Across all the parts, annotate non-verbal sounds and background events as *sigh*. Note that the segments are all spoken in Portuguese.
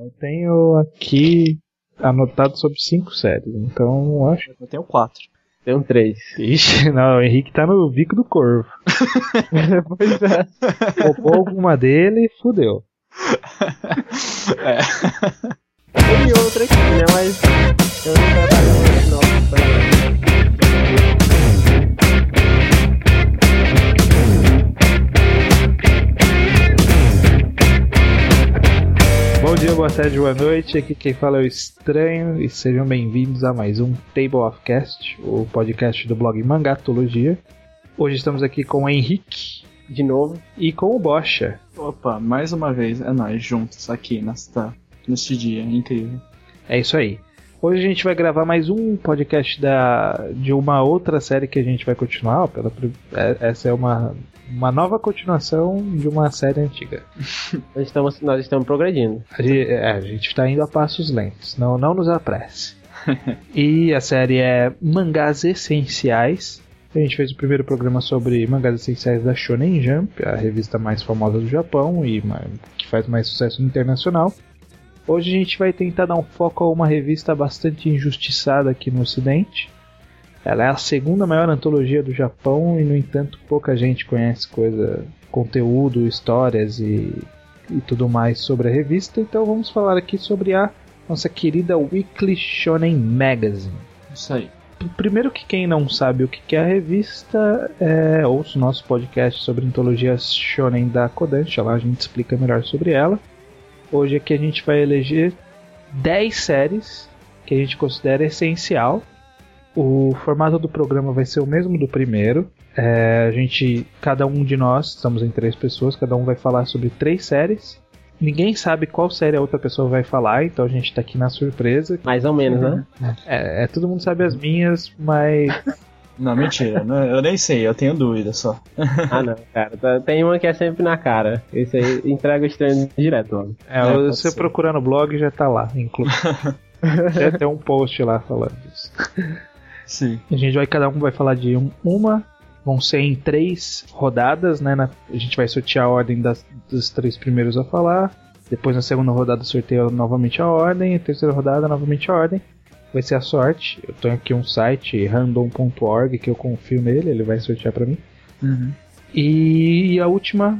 eu tenho aqui anotado sobre cinco séries, então acho. Eu tenho quatro. Tenho três. Ixi, *laughs* não, o Henrique tá no bico do corvo. *laughs* pois é. Roubou alguma dele, fudeu. É. Tem outra aqui, né? Mas eu não trabalho no nosso dia, boa tarde, boa noite. Aqui quem fala é o Estranho e sejam bem-vindos a mais um Table of Cast, o podcast do blog Mangatologia. Hoje estamos aqui com o Henrique De novo. e com o Bocha. Opa, mais uma vez, é nós juntos aqui nesta, neste dia incrível. É isso aí. Hoje a gente vai gravar mais um podcast da, de uma outra série que a gente vai continuar. Pela, é- essa é uma, uma nova continuação de uma série antiga. *laughs* Nós estamos, nós estamos progredindo. A gente, é, a gente tá indo a passos lentos, não, não nos apresse. *laughs* e a série é Mangás Essenciais. A gente fez o primeiro programa sobre mangás essenciais da Shonen Jump, a revista mais famosa do Japão e que faz mais sucesso internacional. Hoje a gente vai tentar dar um foco a uma revista bastante injustiçada aqui no Ocidente. Ela é a segunda maior antologia do Japão e, no entanto, pouca gente conhece coisa, conteúdo, histórias e e tudo mais sobre a revista, então vamos falar aqui sobre a nossa querida Weekly Shonen Magazine. Isso aí. Primeiro que quem não sabe o que que é a revista, é, ouça o nosso podcast sobre antologias shonen da Kodansha, lá a gente explica melhor sobre ela. Hoje aqui a gente vai eleger 10 séries que a gente considera essencial. O formato do programa vai ser o mesmo do primeiro. É, a gente, cada um de nós, estamos em três pessoas, cada um vai falar sobre três séries. Ninguém sabe qual série a outra pessoa vai falar, então a gente tá aqui na surpresa. Mais ou menos, né? É, é, todo mundo sabe as minhas, mas *laughs* Não, mentira, não- eu nem sei, eu tenho dúvida só. Ah, não, cara. tá- Tem uma que é sempre na cara. Esse aí entrega o estranho direto, mano. é, É, você ser. procurar no blog já tá lá, inclusive. *laughs* Tem até um post lá falando disso. Sim. A gente vai, cada um vai falar de um- uma. Vão ser em três rodadas, né? Na- a gente vai sortear a ordem das, dos três primeiros a falar. Depois na segunda rodada sorteia novamente a ordem. A terceira rodada novamente a ordem. Vai ser a sorte. Eu tenho aqui um site random.org que eu confio nele, ele vai sortear pra mim. Uhum. E a última,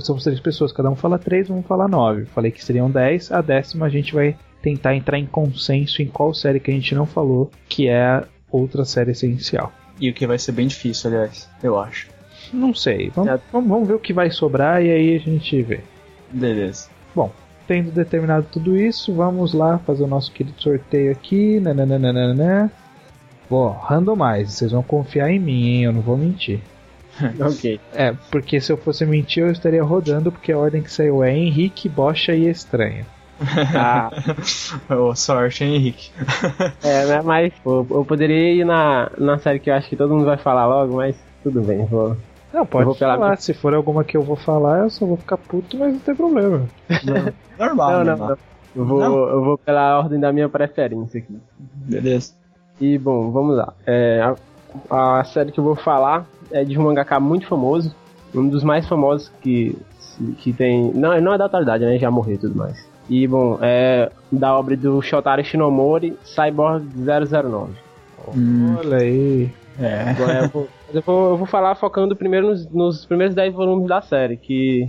são três pessoas, cada um fala três, vamos falar nove. Falei que seriam dez. A décima a gente vai tentar entrar em consenso em qual série que a gente não falou, que é a outra série essencial. E o que vai ser bem difícil, aliás, eu acho. Não sei. Vamos, É. vamos, vamos ver o que vai sobrar e aí a gente vê. Beleza. Bom, tendo determinado tudo isso, vamos lá fazer o nosso querido sorteio aqui. Nananana. Bom, randomize. Vocês vão confiar em mim, hein? Eu não vou mentir. *laughs* Ok. É, porque se eu fosse mentir, eu estaria rodando, porque a ordem que saiu é Henrique, Bocha e Estranho. *laughs* Ah, Ô, sorte, hein, Henrique? é, né? Mas pô, eu poderia ir na, na série que eu acho que todo mundo vai falar logo, mas tudo bem. Vou... Não, pode vou pela falar. minha- Se for alguma que eu vou falar, eu só vou ficar puto, mas não tem problema. Normal, Não, não, normal. não. Eu vou, Não? eu vou pela ordem da minha preferência aqui. Beleza. E bom, vamos lá. É, a, a série que eu vou falar é de um mangaka muito famoso, um dos mais famosos que, que tem. Não, não é da atualidade, né? Já morreu e tudo mais. E bom, é da obra do Shotaro Shinomori, Cyborg 009. Hum, Olha aí. é. Agora eu vou, eu vou, eu vou falar focando primeiro nos, nos primeiros 10 volumes da série, que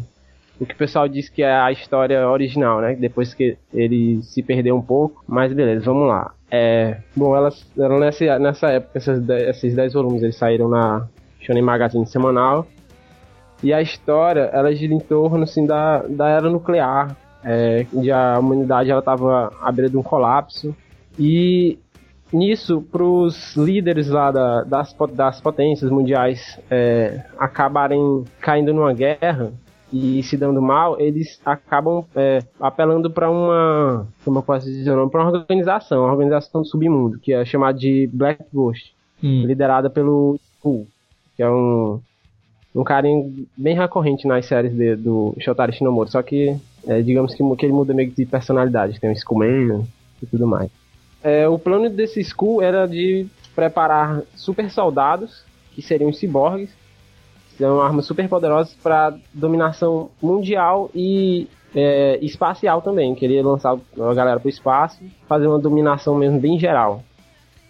o que o pessoal diz que é a história original, né? Depois que ele se perdeu um pouco, mas beleza, vamos lá. É, bom, elas eram nessa, nessa época, essas, esses 10 volumes eles saíram na Shonen Magazine semanal. E a história, ela gira em torno assim, da, da era nuclear, é, onde a humanidade ela estava à beira de um colapso. E nisso, para os líderes lá da- das, das potências mundiais é, acabarem caindo numa guerra e se dando mal, eles acabam é, apelando para uma, como eu posso dizer, para uma organização, uma organização do submundo, que é chamada de Black Ghost, Hum. liderada pelo Skull, que é um um carinho bem recorrente nas séries de- do Shotaro Shinomori, só que é, digamos que, que ele muda meio que de personalidade, tem um Skullman e tudo mais. É, o plano desse Skull era de preparar super soldados, que seriam os ciborgues, São armas super poderosas para dominação mundial e é, espacial também. Queria lançar a galera pro espaço, fazer uma dominação mesmo bem geral.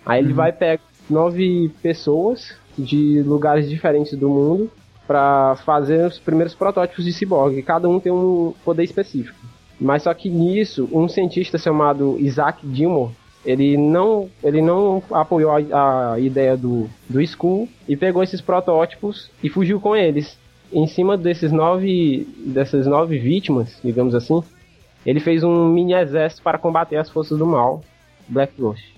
Aí ele vai pegar nove pessoas de lugares diferentes do mundo para fazer os primeiros protótipos de ciborgue. Cada um tem um poder específico. Mas só que nisso, um cientista chamado Isaac Gilmore, ele não, ele não apoiou a, a ideia do, do Skull e pegou esses protótipos e fugiu com eles. Em cima desses nove, dessas nove vítimas, digamos assim, ele fez um mini exército para combater as forças do mal, Black Ghost.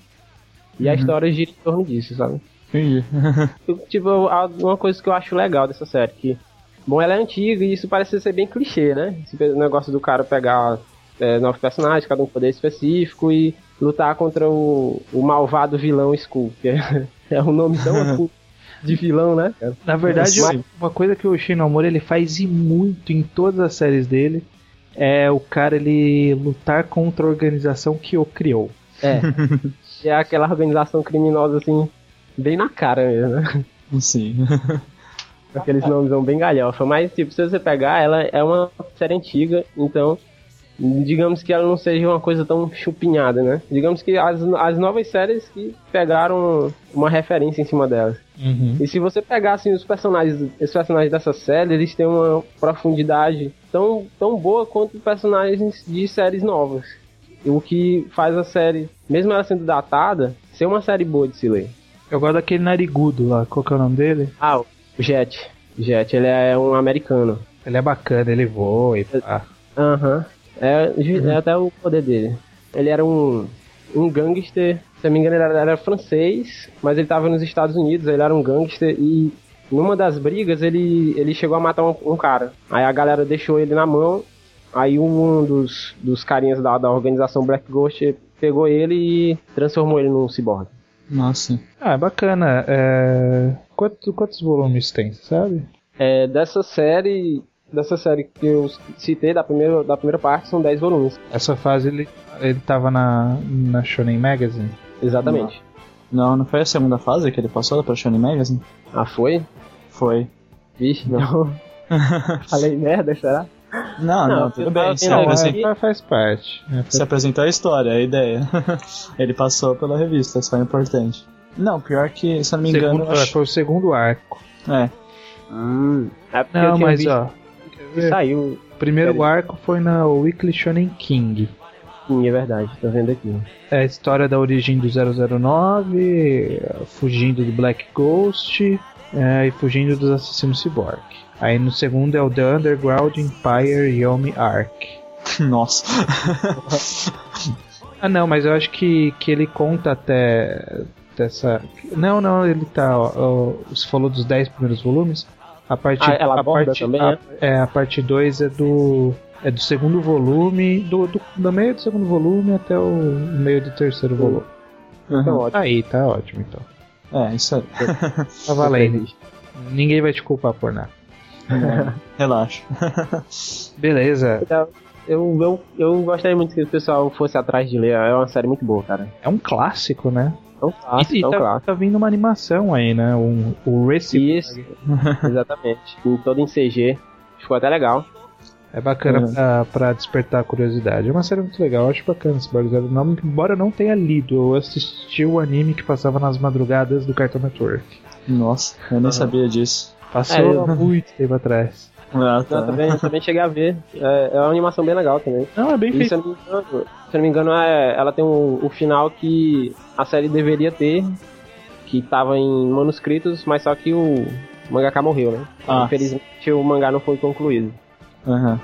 E Uhum. a história gira em torno disso, sabe? Entendi. *laughs* tipo, a- uma coisa que eu acho legal dessa série, que, bom, ela é antiga e isso parece ser bem clichê, né? Esse negócio do cara pegar é, nove personagens, cada um com poder específico e lutar contra o, o malvado vilão Skull, que é, *laughs* é um nome tão *laughs* de vilão, né? Na verdade, Sim. uma coisa que o Shinomura ele faz e muito em todas as séries dele é o cara ele lutar contra a organização que o criou. É. é aquela organização criminosa, assim, bem na cara mesmo? Sim. *laughs* Aqueles nomes são bem galhofa. Mas, tipo, se você pegar, ela é uma série antiga, então. Digamos que ela não seja uma coisa tão chupinhada, né? Digamos que as, as novas séries que pegaram uma referência em cima delas. Uhum. E se você pegar assim, os personagens, os personagens dessa série, eles têm uma profundidade tão, tão boa quanto personagens de séries novas. O que faz a série, mesmo ela sendo datada, ser uma série boa de se ler. Eu gosto daquele narigudo lá, qual que é o nome dele? Ah, o Jet. Jet, ele é um americano. Ele é bacana, ele voa e pá. Aham. É, ju- é até o poder dele. Ele era um, um gangster, se eu não me engano, ele era, era francês, mas ele tava nos Estados Unidos, ele era um gangster e numa das brigas ele, ele chegou a matar um, um cara. Aí a galera deixou ele na mão, aí um dos, dos carinhas da, da organização Black Ghost pegou ele e transformou ele num ciborgue. Nossa. Ah, é bacana. É... Quanto- quantos volumes tem, sabe? É, dessa série, dessa série que eu citei, da primeira, da primeira parte, são 10 volumes. Essa fase ele, ele tava na, na Shonen Magazine. Exatamente. Não, não foi a segunda fase que ele passou pra Shonen Magazine? Ah, foi? Foi. Vixe, não. *laughs* Falei merda, será? Não, não, Não, tudo bem. apresen- aqui. É, faz parte. É, você apresentou a história, a ideia. *laughs* ele passou pela revista, isso foi importante. Não, pior que, se eu não me engano, segundo, acho- Foi o segundo arco. é. Hum. É Não, mas visto ó. saiu. O primeiro arco foi na Weekly Shonen King. Sim, é verdade, tô vendo aqui. É a história da origem do 009, fugindo do Black Ghost é, e fugindo dos assassinos Cyborg. Aí no segundo é o The Underground Empire Yomi Arc. *laughs* Nossa. *laughs* Ah não, mas eu acho que, que ele conta até dessa. Não, não, ele tá. Ó, ó, você falou dos 10 primeiros volumes. A parte, Ah, ela a aborda parte, também, a, né? é, a parte 2 é do. É do segundo volume, do, do, do meio do segundo volume até o meio do terceiro volume. Então, ótimo. Aí, tá ótimo então. É, isso aí. *laughs* Tá valendo. Ninguém vai te culpar por nada. *laughs* Relaxa. *laughs* Beleza. Então, Eu, eu, eu gostaria muito que o pessoal fosse atrás de ler. É uma série muito boa, cara. É um clássico, né? É um clássico, e e é um tá, clássico. tá vindo uma animação aí, né? Um, o Recipe. Isso, exatamente. Em todo em CG. Ficou até legal. É bacana Uhum. pra, pra despertar a curiosidade. É uma série muito legal, eu acho bacana esse Bagulho Não, embora eu não tenha lido, eu assisti o anime que passava nas madrugadas do Cartoon Network. Nossa, eu nem sabia disso. Passou É, eu- há muito tempo atrás. Ah, Eu tá. também, também cheguei a ver. É, é uma animação bem legal também. Não, é bem E se feito. eu não me engano, se eu não me engano é, ela tem o, o final que a série deveria ter, que tava em manuscritos, mas só que o mangaka morreu, né? Ah. Infelizmente o mangá não foi concluído. Uhum.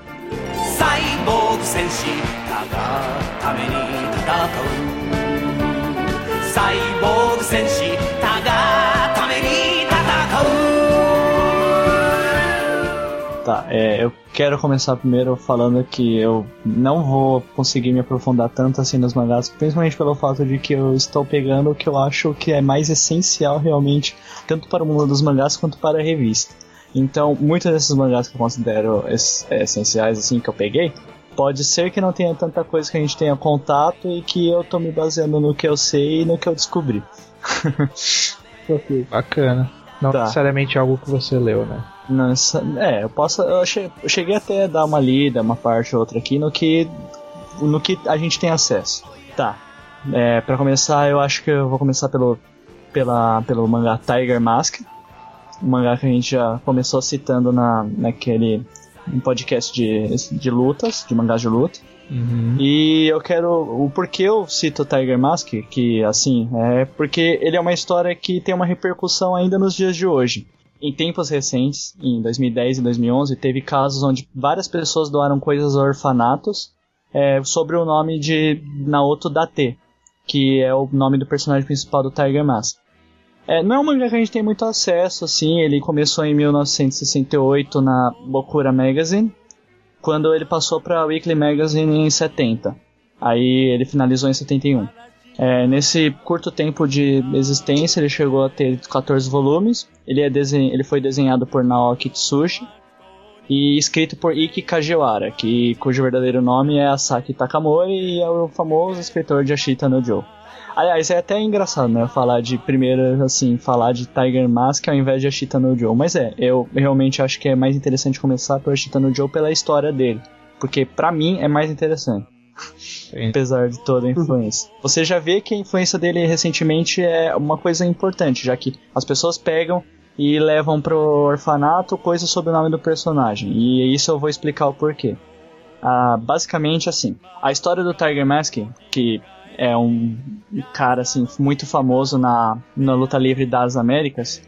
Tá, é, eu quero começar primeiro falando que eu não vou conseguir me aprofundar tanto assim nos mangás, principalmente pelo fato de que eu estou pegando o que eu acho que é mais essencial realmente, tanto para o mundo dos mangás quanto para a revista. Então, muitos desses mangás que eu considero es- é, essenciais, assim, que eu peguei, pode ser que não tenha tanta coisa que a gente tenha contato e que eu tô me baseando no que eu sei e no que eu descobri. *laughs* Bacana. Não Tá. necessariamente algo que você leu, né? Não, é, eu posso. Eu cheguei até a dar uma lida, uma parte ou outra aqui, no que. no que a gente tem acesso. Tá. É, para começar, eu acho que eu vou começar pelo, pela, pelo mangá Tiger Mask. Um mangá que a gente já começou citando na, naquele um podcast de, de lutas, de mangás de luta. Uhum. E eu quero. O porquê eu cito Tiger Mask, que assim, é porque ele é uma história que tem uma repercussão ainda nos dias de hoje. Em tempos recentes, em 2010 e 2011, teve casos onde várias pessoas doaram coisas a orfanatos é, sobre o nome de Naoto Date, que é o nome do personagem principal do Tiger Mask. É, não é um mangá que a gente tem muito acesso, assim, ele começou em 1968 na Bokura Magazine, quando ele passou para Weekly Magazine em 70. Aí ele finalizou em 71. É, nesse curto tempo de existência, ele chegou a ter 14 volumes. Ele, é desen- ele foi desenhado por Naoki Tsushi e escrito por Iki Kajiwara, que, cujo verdadeiro nome é Asaki Takamori e é o famoso escritor de Ashita no Joe. Aliás, é até engraçado, né? Falar de primeiro, assim, falar de Tiger Mask ao invés de Ashita no Joe. Mas é, eu realmente acho que é mais interessante começar por Ashita no Joe pela história dele. Porque pra mim é mais interessante. Sim. Apesar de toda a influência. *laughs* Você já vê que a influência dele recentemente é uma coisa importante, já que as pessoas pegam e levam pro orfanato coisas sobre o nome do personagem. E isso eu vou explicar o porquê. Ah, basicamente assim, a história do Tiger Mask, que é um cara assim muito famoso na, na luta livre das Américas,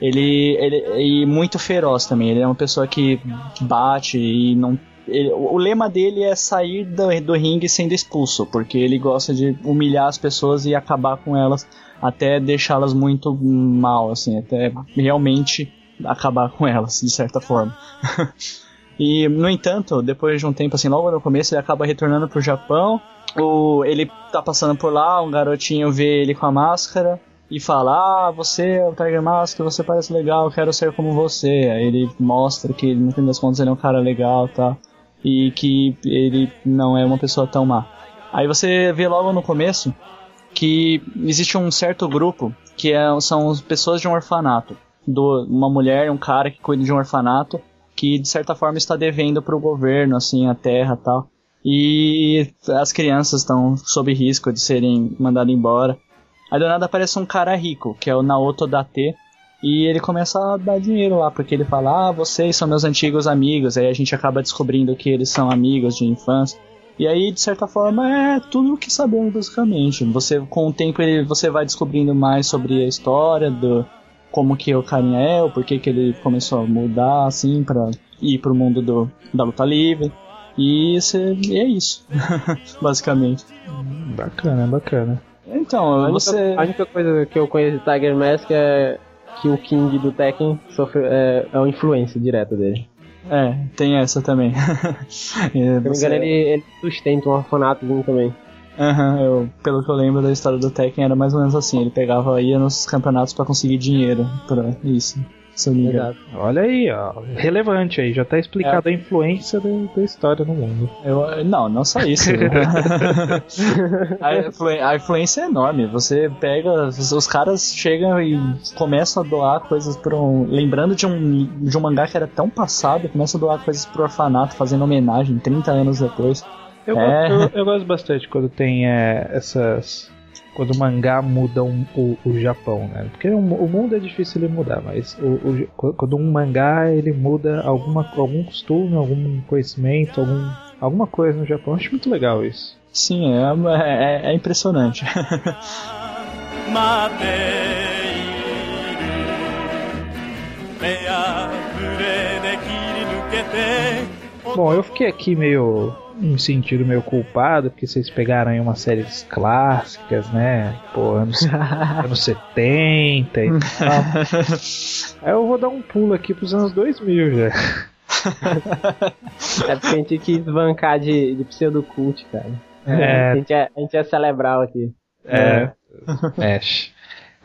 ele, ele e muito feroz também. Ele é uma pessoa que bate e não. ele- o lema dele é sair do, do ringue sendo expulso, porque ele gosta de humilhar as pessoas e acabar com elas até deixá-las muito mal, assim, até realmente acabar com elas, de certa forma. *laughs* E, no entanto, depois de um tempo, assim, logo no começo, ele acaba retornando pro Japão. O, ele tá passando por lá, um garotinho vê ele com a máscara e fala: Ah, você é o Tiger Mask, você parece legal, quero ser como você. Aí ele mostra que, no fim das contas, ele é um cara legal tá? e que ele não é uma pessoa tão má. Aí você vê logo no começo que existe um certo grupo que é, são as pessoas de um orfanato. Do, uma mulher um cara que cuida de um orfanato que de certa forma está devendo para o governo assim a terra tal e as crianças estão sob risco de serem mandadas embora. Aí do nada aparece um cara rico que é o Naoto Date e ele começa a dar dinheiro lá porque ele fala ah vocês são meus antigos amigos. Aí a gente acaba descobrindo que eles são amigos de infância. E aí de certa forma é tudo o que sabemos basicamente. Você com o tempo ele, você vai descobrindo mais sobre a história do como que o carinha é, o porquê que ele começou a mudar, assim, pra ir pro mundo do, da luta livre. E, esse, e é isso, *laughs* basicamente. Bacana, bacana. Então, A única, você... a única coisa que eu conheço de Tiger Mask é que o King do Tekken sofre, é, é uma influência direta dele. É, tem essa também. *laughs* Se não me engano, ele, ele sustenta um orfanatozinho também. Aham, eu, pelo que eu lembro da história do Tekken, era mais ou menos assim. Ele pegava, ia nos campeonatos pra conseguir dinheiro pra isso, Olha aí, ó. Relevante aí, já tá explicado a influência da, da história no mundo. Eu, não, não só isso. *laughs* a, influ- a influência é enorme. Você pega, os, caras chegam e começam a doar coisas para um. Lembrando de um, de um mangá que era tão passado, começam a doar coisas pro orfanato, fazendo homenagem 30 anos depois. Eu, É. gosto, eu, eu gosto bastante quando tem é, essas quando o mangá muda um, o, o, Japão, né? Porque o, o, mundo é difícil de mudar, mas o, quando um mangá ele muda alguma, algum costume, algum conhecimento, algum, alguma coisa no Japão, acho muito legal isso. Sim, é, é, é impressionante. *laughs* Bom, eu fiquei aqui meio me sentindo meio culpado, porque vocês pegaram aí uma série clássicas, né? Pô, anos, *laughs* anos 70 e tal. *laughs* Aí eu vou dar um pulo aqui pros anos 2000 já. É porque a gente quis bancar de, de pseudocult, cara. É. A, gente é, a gente é celebral aqui. É.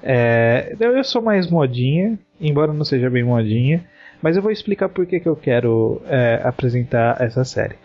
É, eu eu sou mais modinha, embora não seja bem modinha, mas eu vou explicar por que, que eu quero é, apresentar essa série.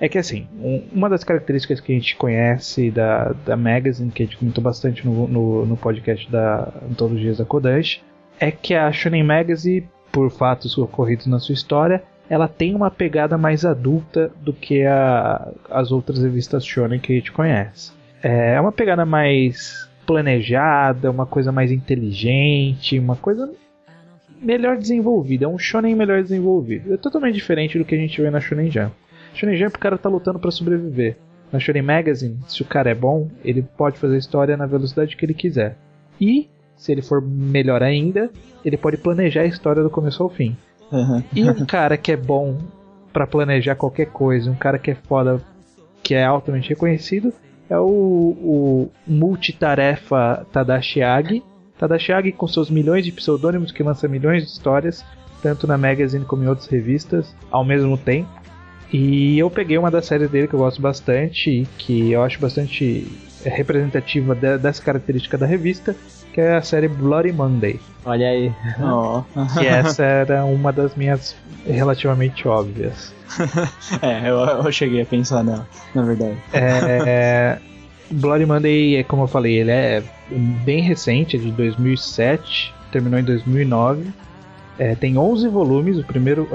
É que assim, um- uma das características que a gente conhece da, da Magazine, que a gente comentou bastante no, no, no podcast da Antologias da Kodansha, é que a Shonen Magazine, por fatos ocorridos na sua história, ela tem uma pegada mais adulta do que a, as outras revistas shonen que a gente conhece. É uma pegada mais planejada, uma coisa mais inteligente, uma coisa melhor desenvolvida, é um shonen melhor desenvolvido. É totalmente diferente do que a gente vê na Shonen Jump. Shonen Jump o cara tá lutando para sobreviver. Na Shonen Magazine, se o cara é bom, ele pode fazer a história na velocidade que ele quiser. E, se ele for melhor ainda, ele pode planejar a história do começo ao fim. Uhum. E um *laughs* cara que é bom para planejar qualquer coisa, um cara que é foda, que é altamente reconhecido, é o, o multitarefa Tadashi Agi. Tadashi Agi com seus milhões de pseudônimos que lança milhões de histórias, tanto na Magazine como em outras revistas, ao mesmo tempo. E eu peguei uma das séries dele que eu gosto bastante e que eu acho bastante representativa de, dessa característica da revista, que é a série Bloody Monday. Olha aí. Ó. Que *laughs* essa era uma das minhas relativamente óbvias. *laughs* é, eu, eu cheguei a pensar nela, na verdade. É, Bloody Monday, é como eu falei, ele é bem recente, é de 2007, terminou em 2009. É, tem 11 volumes, o primeiro,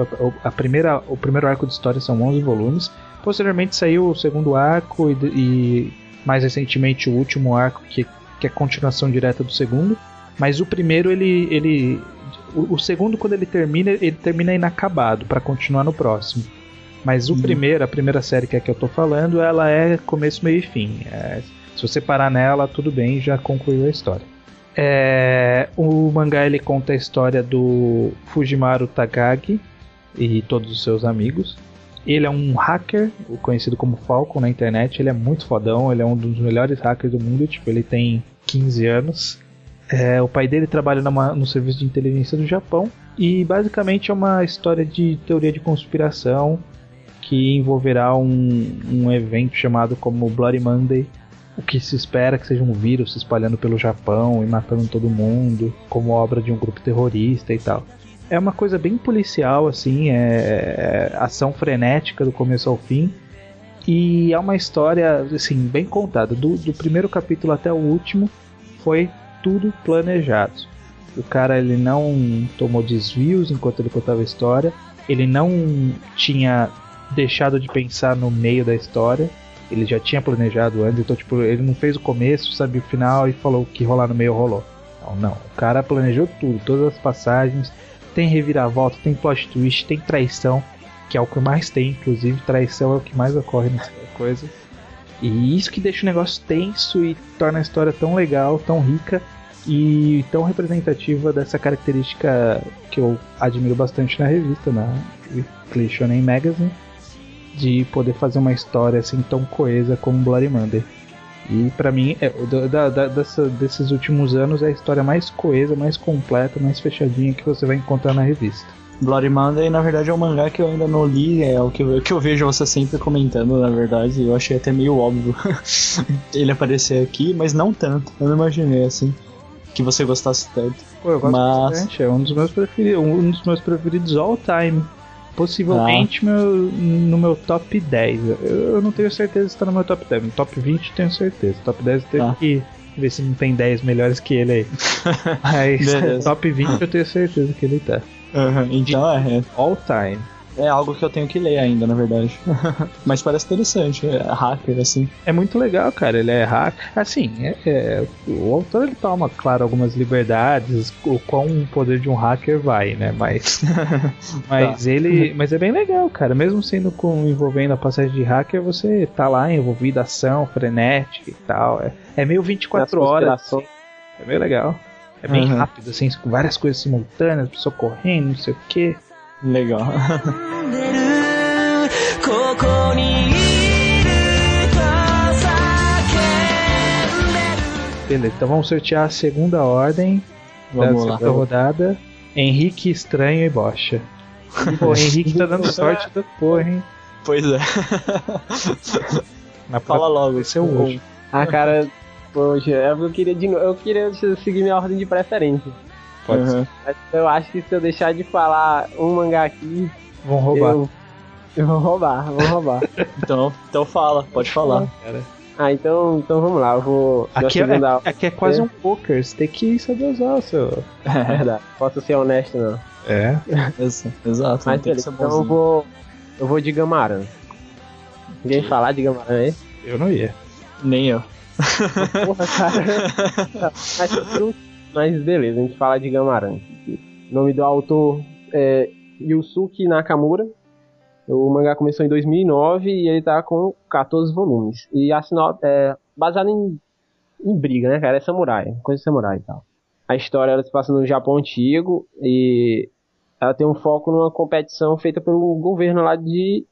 a, a primeira, o primeiro arco de história são 11 volumes. Posteriormente saiu o segundo arco e, e mais recentemente o último arco, que, que é continuação direta do segundo. Mas o primeiro, ele. ele o, o segundo, quando ele termina, ele termina inacabado para continuar no próximo. Mas o primeiro, a primeira série que é que eu tô falando, ela é começo, meio e fim. É, se você parar nela, tudo bem, já concluiu a história. É, o mangá ele conta a história do Fujimaru Takagi e todos os seus amigos. Ele é um hacker, conhecido como Falcon na internet. Ele é muito fodão, ele é um dos melhores hackers do mundo. Tipo, ele tem 15 anos. É, o pai dele trabalha numa, no serviço de inteligência do Japão. E basicamente é uma história de teoria de conspiração que envolverá um, um evento chamado como Bloody Monday, o que se espera que seja um vírus se espalhando pelo Japão e matando todo mundo, como obra de um grupo terrorista e tal. É uma coisa bem policial, assim, é, é ação frenética do começo ao fim. E é uma história, assim, bem contada. Do, do primeiro capítulo até o último foi tudo planejado. O cara ele não tomou desvios enquanto ele contava a história. Ele não tinha deixado de pensar no meio da história. Ele já tinha planejado antes, então tipo, ele não fez o começo, sabia o final e falou que rolar no meio rolou. Não, não. O cara planejou tudo, todas as passagens, tem reviravolta, tem plot twist, tem traição, que é o que mais tem, inclusive traição é o que mais ocorre nessa coisa. E isso que deixa o negócio tenso e torna a história tão legal, tão rica e tão representativa dessa característica que eu admiro bastante na revista, na Weekly Shonen Magazine, de poder fazer uma história assim tão coesa como Bloody Monday. E pra mim, é, da, da, dessa, desses últimos anos, é a história mais coesa, mais completa, mais fechadinha que você vai encontrar na revista. Bloody Monday, na verdade, é um mangá que eu ainda não li, é o que eu, que eu vejo você sempre comentando, na verdade. Eu achei até meio óbvio *laughs* ele aparecer aqui, mas não tanto. Eu não imaginei, assim, que você gostasse tanto. Pô, eu gosto Mas- bastante, é um dos meus preferidos, um dos meus preferidos all time. Possivelmente meu, no meu top 10. Eu, eu não tenho certeza se tá no meu top 10. No top 20 eu tenho certeza. Top 10 eu tenho Tá. que ver se não tem 10 melhores que ele aí. *laughs* Mas top 20 eu tenho certeza que ele tá. Aham, Então é, All time. É algo que eu tenho que ler ainda, na verdade. *laughs* mas parece interessante, é hacker, assim. É muito legal, cara. Ele é hack. Assim, é, é, o autor ele toma, claro, algumas liberdades, o quão o poder de um hacker vai, né? Mas, *laughs* mas ele, mas é bem legal, cara. Mesmo sendo com envolvendo a passagem de hacker, você tá lá envolvido ação frenética e tal. É, é meio 24 horas. assim. É bem legal. É bem Uhum. rápido, assim, com várias coisas simultâneas, pessoa correndo, não sei o que. Legal. *laughs* Beleza, então vamos sortear a segunda ordem vamos da lá. rodada. Henrique, Estranho e Bocha. *laughs* Pô, Henrique tá dando sorte da porra, hein? Pois é. Na Fala logo. esse é o hoje. Ah, cara, poxa, é eu queria de eu queria seguir minha ordem de preferência. Pode ser. Uhum. Mas eu acho que se eu deixar de falar um mangá aqui, Vão roubar. eu. Eu vou roubar, vou roubar. *laughs* Então, então fala, pode falar. Cara. Ah, então, então vamos lá, eu vou. Aqui é, aqui é quase um poker, você tem que saber usar o seu. É verdade. Posso ser honesto, não. É. *laughs* Exa- Exato, Mas tem que beleza, ser então eu vou. Eu vou de Gamarã. Ninguém falar de Gamarã aí? Eu não ia. Nem eu. Porra, cara. *laughs* mas, tudo- mas beleza, a gente fala de Gamarã. O nome do autor é Yusuke Nakamura. O mangá começou em 2009 e ele tá com 14 volumes. E a sinop é baseado em, em briga, né, cara? É samurai, coisa de samurai e tal. A história ela se passa no Japão antigo e ela tem um foco numa competição feita pelo governo lá de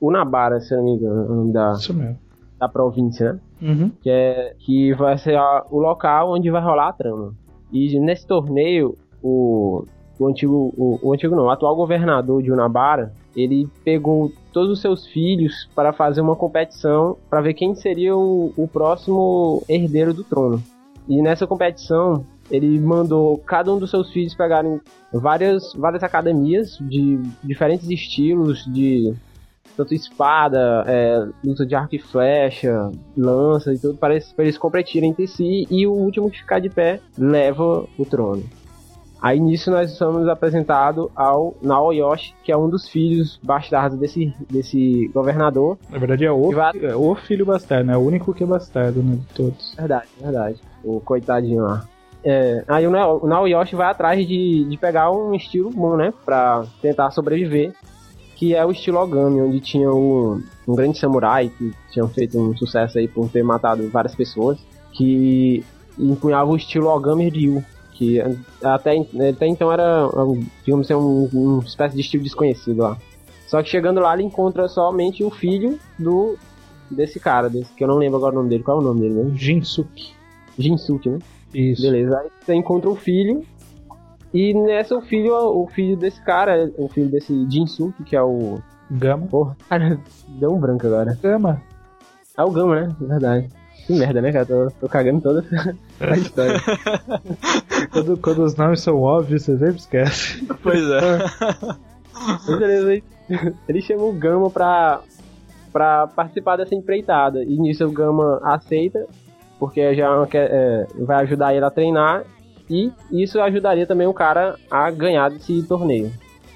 Unabara, se não me engano, da, Isso mesmo. da província, né? Uhum. que, é, que vai ser a- o local onde vai rolar a trama. E nesse torneio, o, o antigo, o, o antigo não, o atual governador de Unabara, ele pegou todos os seus filhos para fazer uma competição para ver quem seria o, o próximo herdeiro do trono. E nessa competição, ele mandou cada um dos seus filhos pegarem várias, várias academias de diferentes estilos de tanto espada, é, luta de arco e flecha, lança e tudo, para eles, para eles competirem entre si e o último que ficar de pé leva o trono. Aí nisso nós somos apresentados ao Naoyoshi, que é um dos filhos bastardos desse, desse governador. Na verdade é o, vai- é o filho bastardo, né? O único que é bastardo, né? De todos. Verdade, verdade. O coitadinho lá. É, aí o Naoyoshi vai atrás de, de pegar um estilo bom, né? Pra tentar sobreviver. Que é o estilo Ogami, onde tinha um, um grande samurai que tinha feito um sucesso aí por ter matado várias pessoas. Que empunhava o estilo Ogami Ryu. Que até, até então era, digamos assim, um, uma espécie de estilo desconhecido lá. Só que chegando lá ele encontra somente o filho do desse cara, desse, que eu não lembro agora o nome dele. Qual é o nome dele mesmo? Jinsuke. Jinsuke, né? Isso. Beleza. Aí você encontra o filho. E nessa o filho, o filho desse cara, o filho desse Jinsuke, que é o. Gama. Porra, cara, *laughs* deu um branco agora. Gama. É o Gama, né? Verdade. Que merda, né, cara? Tô, tô cagando toda *laughs* a história. *laughs* Quando, quando os nomes são óbvios, você sempre esquece. Pois é. Mas beleza, aí ele chamou o Gama pra, pra participar dessa empreitada. E nisso o Gama aceita, porque já quer, é, vai ajudar ele a treinar. E isso ajudaria também o cara a ganhar desse torneio.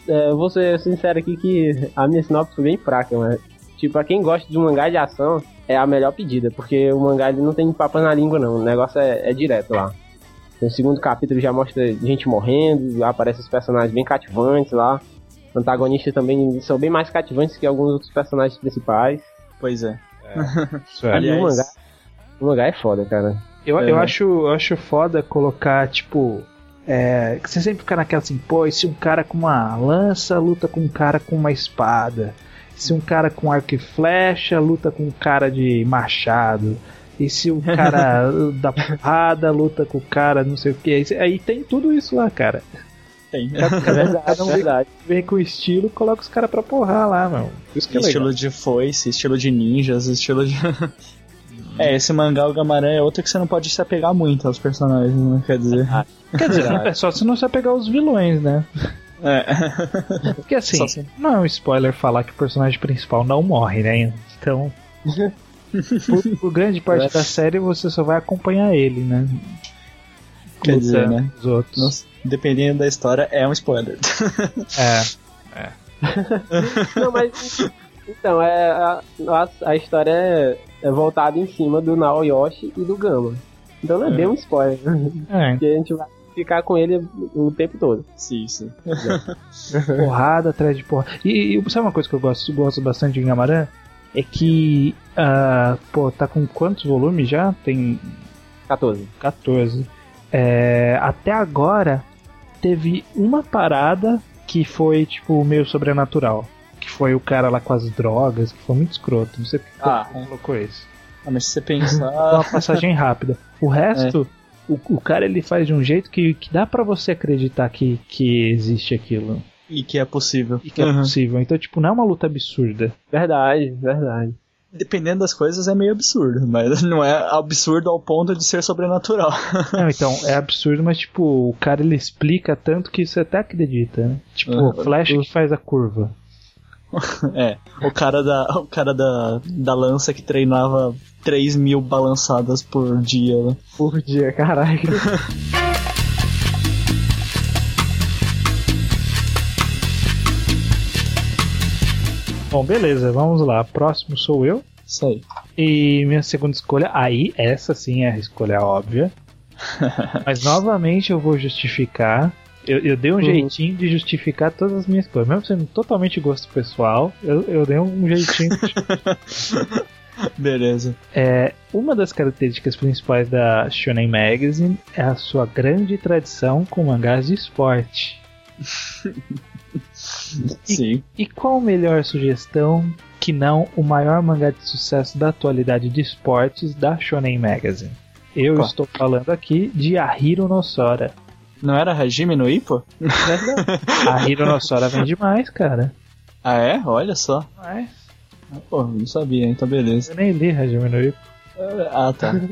É, eu vou ser sincero aqui que a minha sinopse foi bem fraca, mas tipo, pra quem gosta de um mangá de ação, é a melhor pedida, porque o mangá ele não tem papo na língua não, o negócio é, é direto lá. No segundo capítulo já mostra gente morrendo, aparecem os personagens bem cativantes lá. Antagonistas também são bem mais cativantes que alguns outros personagens principais. Pois é. *laughs* Isso Ali é. o mangá, o mangá é foda, cara. Eu, É. eu, acho, eu acho foda colocar, tipo. É, que você sempre fica naquela assim, pô, e se um cara com uma lança luta com um cara com uma espada? Se um cara com arco e flecha luta com um cara de machado? E se um cara *laughs* da porrada luta com o cara não sei o que? Aí tem tudo isso lá, cara. Tem. Cada, É cada, verdade, um é *laughs* vem, verdade. vem com estilo, coloca os caras pra porrar lá, mano. Isso que é legal. estilo de foice, estilo de ninjas, estilo de. *laughs* é, esse mangá, o Gamarã, é outro que você não pode se apegar muito aos personagens, né? Quer dizer. Quer dizer, *laughs* é só se não você pegar os vilões, né? É. Porque assim, se- não é um spoiler falar que o personagem principal não morre, né? Então, por, por grande parte da série você só vai acompanhar ele, né? Quer dizer, né? Os outros. Nossa, dependendo da história, é um spoiler. *laughs* É. Não, mas. Então, é, a, a, a história é, é voltada em cima do Naoyoshi e do Gama. Então não é, É. bem um spoiler. É, *laughs* Porque a gente vai ficar com ele o tempo todo. sim, sim. *laughs* porrada atrás de porrada. E, e sabe uma coisa que eu gosto, gosto bastante de Gamarã? É que, ah, pô, tá com quantos volumes já? Tem 14. 14. É, até agora teve uma parada que foi tipo meio sobrenatural. Que foi o cara lá com as drogas, que foi muito escroto. Não sei por que Ah, colocou isso. Ah, mas se você pensar. *laughs* uma passagem rápida. O resto, o, o cara ele faz de um jeito que, que dá pra você acreditar que, que existe aquilo. e que é possível. E que é Uhum. possível. Então, tipo, não é uma luta absurda. Verdade, verdade. Dependendo das coisas é meio absurdo, mas *laughs* não é absurdo ao ponto de ser sobrenatural. *laughs* Não, então, é absurdo, mas tipo, o cara ele explica tanto que você até acredita, né? Tipo, Uhum. o Flash que faz a curva. *laughs* É, o cara da, o cara da, da lança que treinava 3 mil balançadas por dia, né? Por dia, caralho. *laughs* Bom, beleza, vamos lá. Próximo sou eu. Isso aí. E minha segunda escolha, aí, essa sim é a escolha óbvia. *laughs* Mas novamente eu vou justificar. Eu, eu dei um Uhum. jeitinho de justificar todas as minhas coisas. Mesmo sendo totalmente gosto pessoal, eu, eu dei um jeitinho. de *laughs* Beleza. É, uma das características principais da Shonen Magazine é a sua grande tradição com mangás de esporte. *laughs* Sim. E qual melhor sugestão que não o maior mangá de sucesso da atualidade de esportes da Shonen Magazine? Eu estou falando aqui de Ahiro no Sora. Não era Hajime no Ippo? Ahiro no Sora vem demais, cara. Ah, é? Olha só. Mas Pô, não sabia, então beleza. eu nem li Hajime no Ippo. Ah, tá. *laughs*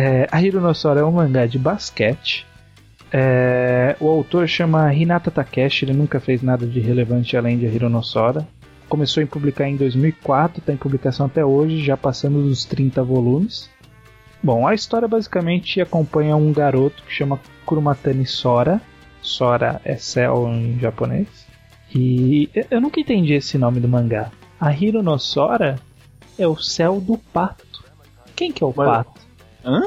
É, Ahiro no Sora é um mangá de basquete. É, o autor chama Hinata Takeshi, ele nunca fez nada de relevante além de Ahiro no Sora. Começou a publicar em 2004, está em publicação até hoje, já passando dos 30 volumes. Bom, a história basicamente acompanha um garoto que chama Kurumatani Sora. Sora é céu em japonês. E eu- nunca entendi esse nome do mangá. Ahiro no Sora é o céu do pato. Quem que é o Mano, pato? Hã?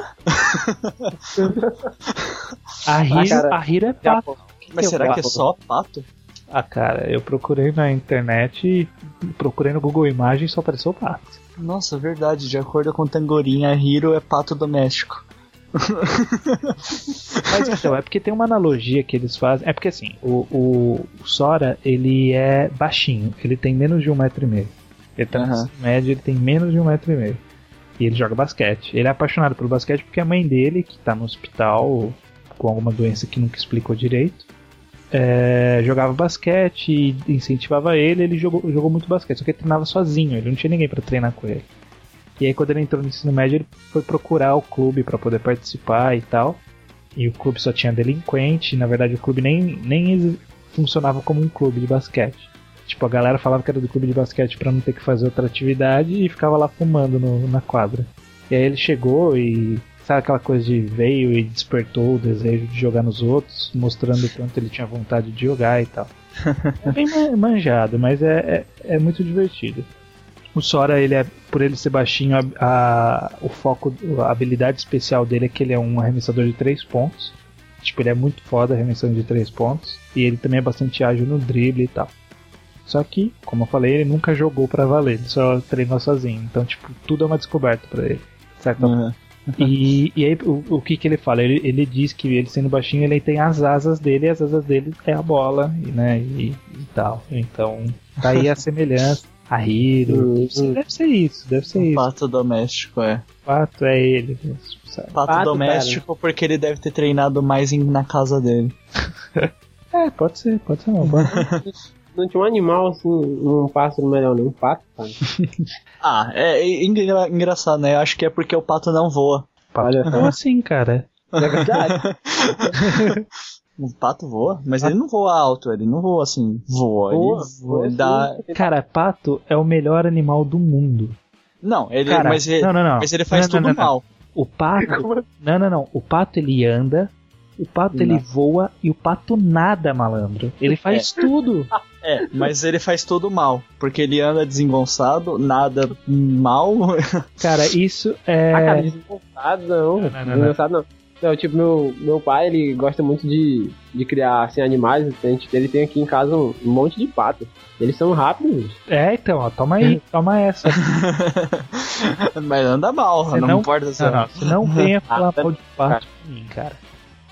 A *laughs* Hiro, Ah, cara, a Hiro é pato. Quem Mas que será o que é só pato? Ah, cara, eu procurei na internet e procurei no Google Imagens e só apareceu pato. Nossa, verdade. De acordo com Tangorinha, Hiro é pato doméstico. *laughs* Mas então, é porque tem uma analogia que eles fazem. É porque assim, o, o Sora, ele é baixinho, ele tem menos de um metro e meio. Ele tá ensino médio, ele tem menos de um metro e meio. E ele joga basquete. Ele é apaixonado pelo basquete porque a mãe dele, que tá no hospital com alguma doença que nunca explicou direito, é, jogava basquete e incentivava ele. Ele jogou, jogou muito basquete, só que ele treinava sozinho, ele não tinha ninguém pra treinar com ele. E aí, quando ele entrou no ensino médio, ele foi procurar o clube pra poder participar e tal. E o clube só tinha delinquente, na verdade o clube nem, nem funcionava como um clube de basquete. Tipo, a galera falava que era do clube de basquete pra não ter que fazer outra atividade e ficava lá fumando no- na quadra. E aí ele chegou e sabe aquela coisa de veio e despertou o desejo de jogar nos outros, mostrando o quanto ele tinha vontade de jogar e tal. *laughs* É bem ma- manjado, mas é, é, é muito divertido. O Sora, ele é, por ele ser baixinho, a, a- o foco, a habilidade especial dele é que ele é um arremessador de três pontos. Tipo, ele é muito foda arremessando de três pontos. E ele também é bastante ágil no drible e tal. Só que, como eu falei, ele nunca jogou pra valer, ele só treinou sozinho. Então, tipo, tudo é uma descoberta pra ele. Certo? Uhum. E, e aí, o, o que que ele fala? Ele, ele diz que ele sendo baixinho, ele tem as asas dele, e as asas dele é a bola, e, né, e, e tal. Então, daí a semelhança. A Hiro. Hum, Deve ser, deve ser isso, deve ser isso. Pato doméstico, é. O fato é ele mesmo, sabe? Pato, Pato, doméstico porque ele deve ter treinado mais em- na casa dele. *laughs* É, pode ser, pode ser não. Pode ser. *laughs* Não tinha um animal assim, um pássaro melhor, não. Um pato, cara. *laughs* Ah, é, é engra- engraçado, né? Eu acho que é porque o pato não voa. Olha Como só. assim, cara? *laughs* É verdade. *laughs* O pato voa, mas ele não voa alto, ele não voa assim, voa. Voa, ele voa ele dá... Cara, pato é o melhor animal do mundo. Não, ele, Cara, mas, ele, não, não, não. mas ele faz Não, não, tudo não, não. mal. O pato. Não, não, não. O pato ele anda, o pato ele Não. voa e o pato nada, malandro. Ele faz tudo. É, mas ele faz tudo mal. Porque ele anda desengonçado, nada mal. *laughs* Cara, isso é. Ah, cara, desengonçado não. Não, não, não, não. Desengonçado não. Não, tipo, meu, meu pai, ele gosta muito de, de criar, assim, animais. Ele tem aqui em casa um, um monte de patos. Eles são rápidos. É, então, ó, toma aí, *laughs* toma essa. mas anda mal, não, não- importa se Não, não, você não venha falar Ah, mal de pato pra mim, cara.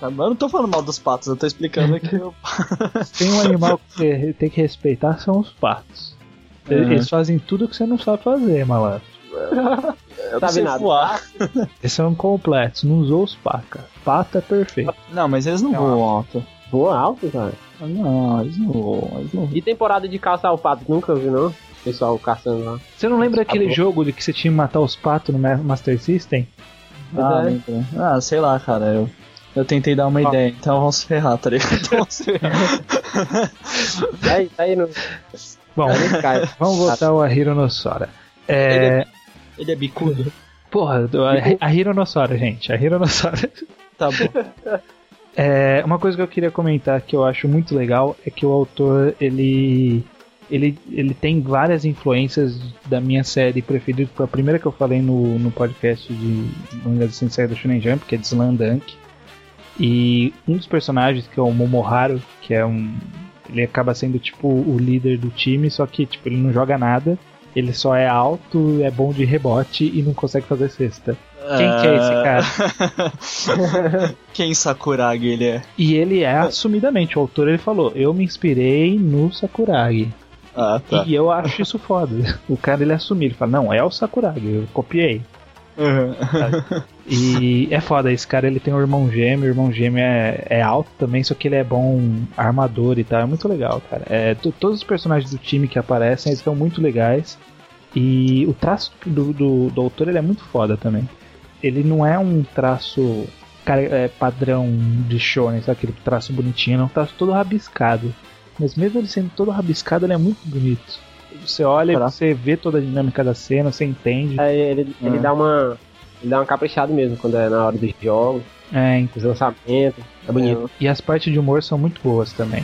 Mas Eu não tô falando mal dos patos, eu tô explicando que eu... *laughs* Tem um animal que você tem que respeitar, são os patos. Uhum. Eles fazem tudo que você não sabe fazer, malandro. eu Sabe sei nada. voar. Eles são completos, não usou os pacas. Pato é perfeito. Não, mas eles não Não. voam alto. Voa alto, cara. Não, eles não voam, eles não voam. E temporada de caçar o pato, nunca viu, não? Pessoal caçando lá. Você não lembra aquele bom. jogo de que você tinha que matar os patos no Ma- Master System? Ah, é. ah, sei lá, cara. Eu, Eu tentei dar uma Ó. ideia, então vamos se ferrar, tá ligado? Então *laughs* vamos se ferrar. Aí, aí no. Bom, aí vamos voltar ao Ahiro no Sora. É, Ele é bicudo. Porra, a, a Hiro no Sora, gente. A Hiro no Sora. Tá bom. É, uma coisa que eu queria comentar que eu acho muito legal é que o autor ele ele, ele tem várias influências da minha série preferida, foi a primeira que eu falei no, no podcast de mangás Sensei do Shonen Jump, que é de Slandunk. E um dos personagens, que é o Momoharu, que é um ele acaba sendo tipo o líder do time, só que tipo ele não joga nada, ele só é alto, é bom de rebote e não consegue fazer cesta. Quem que é esse cara? cara? *laughs* Quem Sakuragi ele é? E ele é assumidamente, o autor ele falou, eu me inspirei no Sakuragi. Ah, tá. E eu acho isso foda. *laughs* O cara ele assumiu, ele fala, não, é o Sakuragi, eu copiei. Uhum. E é foda, esse cara ele tem um irmão gêmeo, o irmão gêmeo é, é alto também, só que ele é bom armador e tal, é muito legal, cara. É, to- todos os personagens do time que aparecem, eles são muito legais. E o traço do, do, do autor ele é muito foda também. Ele não é um traço cara, é, padrão de shonen, sabe aquele traço bonitinho, é um traço todo rabiscado. Mas mesmo ele sendo todo rabiscado, ele é muito bonito. Você olha Será? você vê toda a dinâmica da cena, você entende. Aí ele, ele Uhum. dá uma. Ele dá uma caprichada mesmo quando é na hora dos jogos, É, então. dos lançamentos. É bonito. E as partes de humor são muito boas também.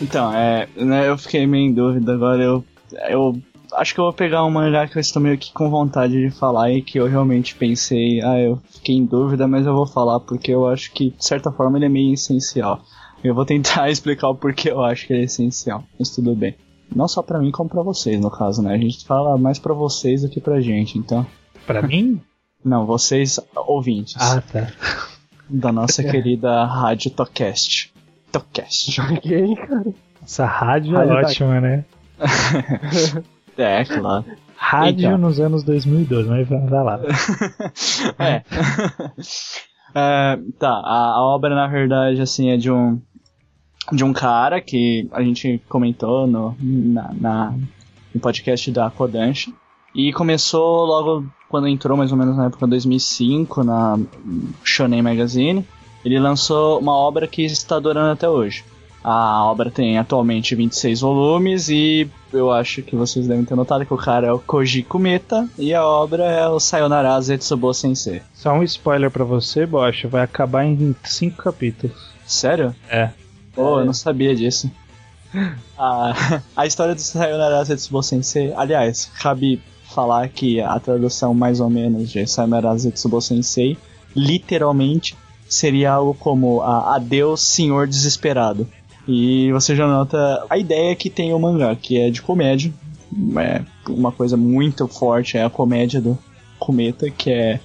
Então, é, né, eu fiquei meio em dúvida agora, eu, eu acho que eu vou pegar um mangá que eu estou meio que com vontade de falar e que eu realmente pensei, ah, eu fiquei em dúvida, mas eu vou falar porque eu acho que, de certa forma, ele é meio essencial. Eu vou tentar *laughs* explicar o porquê eu acho que ele é essencial, mas tudo bem. Não só pra mim, como pra vocês, no caso, né? A gente fala mais pra vocês do que pra gente, então... Pra mim? *laughs* Não, vocês ouvintes Ah, tá. da nossa *laughs* querida Rádio Tocast. Tocast. Essa rádio é Rádio tá ótima, né? É, claro. Rádio Então. nos anos 2012, mas vai vai lá. *laughs* É. *laughs* É, tá, a, a obra na verdade assim é de um de um cara que a gente comentou no, na, na- no podcast da Kodansha e começou logo quando entrou mais ou menos na época de 2005 na Shonen Magazine. Ele lançou uma obra que está durando até hoje. A obra tem atualmente 26 volumes e eu acho que vocês devem ter notado que o cara é o Koji Kumeta e a obra é o Sayonara Zetsubo Sensei. Só um spoiler pra você, Bocha, vai acabar em cinco capítulos. Sério? É. Pô, eu não sabia disso. *laughs* A, a história do Sayonara Zetsubo Sensei, aliás, cabe falar que a tradução mais ou menos de Sayonara Zetsubo Sensei, literalmente, seria algo como a Adeus Senhor Desesperado. E você já nota a ideia que tem o mangá, que é de comédia. É uma coisa muito forte, é a comédia do Cometa, que é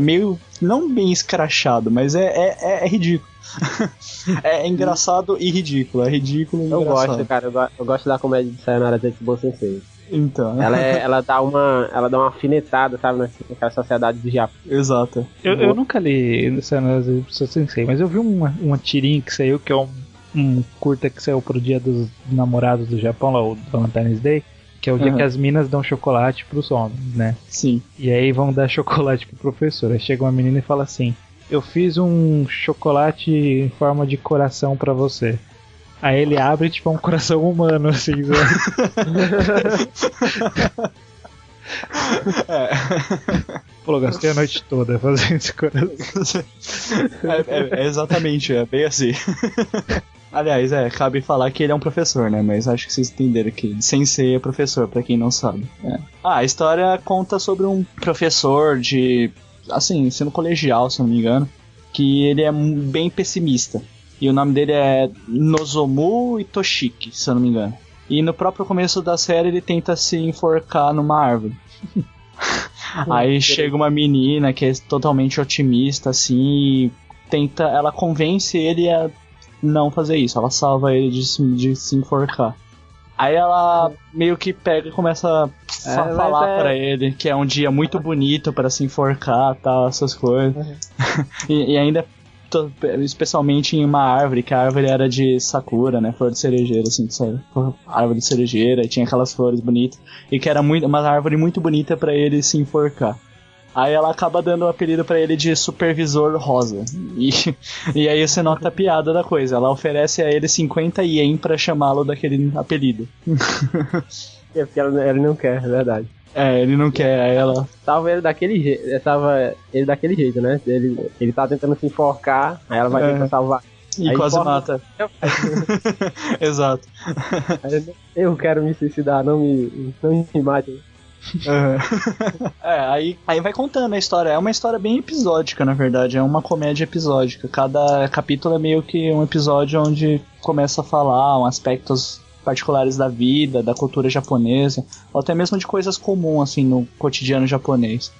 meio, não bem escrachado, mas é, é, é- é ridículo. *laughs* é engraçado e ridículo, é ridículo e Eu engraçado. gosto, cara. Eu, go- eu gosto da comédia de Sayonara Zetsubo Sensei. Então, Ela, é, *laughs* ela dá uma. Ela dá uma afinetada, sabe, na- naquela sociedade do Japão. exato. Eu, eu nunca li Cenas do Sensei, mas eu vi uma, uma tirinha que saiu, que é um, um curta que saiu pro dia dos namorados do Japão, lá, o Valentine's Day, que é o dia Aham. que as minas dão chocolate pros homens, né? Sim. E aí vão dar *laughs* chocolate pro professor. Aí chega uma menina e fala assim: Eu fiz um chocolate em forma de coração pra você. Aí ele abre tipo é um coração humano, *laughs* assim, sabe? *laughs* Pô, gastei a noite toda fazendo esse coração. *laughs* É, é- é exatamente, é bem assim. *laughs* Aliás, é, cabe falar que ele é um professor, né? Mas acho que vocês entenderam que Sensei é professor, pra quem não sabe. É. Ah, a história conta sobre um professor de. Assim, ensino colegial, se não me engano. Que ele é bem pessimista. E o nome dele é Nozomu Itoshiki, se eu não me engano. E no próprio começo da série ele tenta se enforcar numa árvore. *laughs* Aí chega uma menina que é totalmente otimista, assim, e tenta. Ela convence ele a não fazer isso. Ela salva ele de, se- de se enforcar. Aí ela meio que pega e começa a É, falar é- pra ele que é um dia muito bonito pra se enforcar tal, essas coisas. *laughs* e, e ainda é especialmente em uma árvore, que a árvore era de sakura, né? Flor de cerejeira, assim, sabe? Árvore de cerejeira, e tinha aquelas flores bonitas. E que era muito, uma árvore muito bonita pra ele se enforcar. Aí ela acaba dando o apelido pra ele de supervisor rosa. *laughs* E, e aí você nota a piada da coisa. Ela oferece a ele 50 ien pra chamá-lo daquele apelido. *laughs* É porque ela- ele não quer, é verdade. É, ele não quer, ela. Tava ele daquele jeito, tava ele daquele jeito, né? Ele, ele tá tentando se enforcar, aí ela vai É. tentar salvar. E Aí quase mata. *laughs* Exato. Eu quero me suicidar, não me, não me mate. É, aí, aí vai contando a história. É uma história bem episódica, na verdade. É uma comédia episódica. Cada capítulo é meio que um episódio onde começa a falar um aspectos particulares da vida, da cultura japonesa, ou até mesmo de coisas comuns, assim, no cotidiano japonês.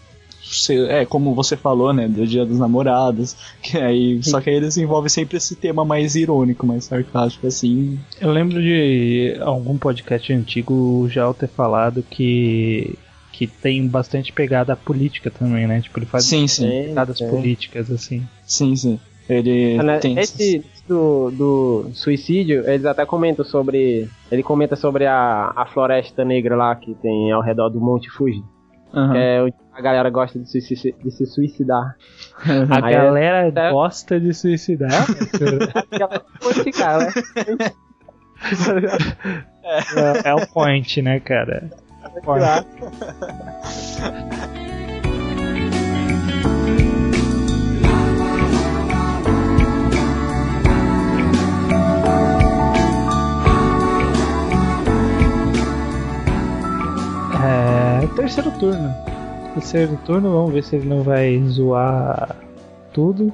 Se- É, como você falou, né, do Dia dos Namorados, *laughs* que aí, só que aí eles envolvem sempre esse tema mais irônico, mais sarcástico, assim. Eu lembro de algum podcast antigo Jal ter falado que que tem bastante pegada política também, né? Tipo, ele faz Sim, sim, pegadas tem. políticas, assim. sim, sim. Ele Né, tem... Esse do, do suicídio, eles até comentam sobre. Ele comenta sobre a, a floresta negra lá que tem ao redor do Monte Fuji. Que é onde a galera gosta de, suici- de se suicidar. A Aí é- galera é- gosta de suicidar. Né? *laughs* é o point, né, cara? Point. *laughs* *laughs* É, terceiro turno. Terceiro turno, vamos ver se ele não vai zoar tudo.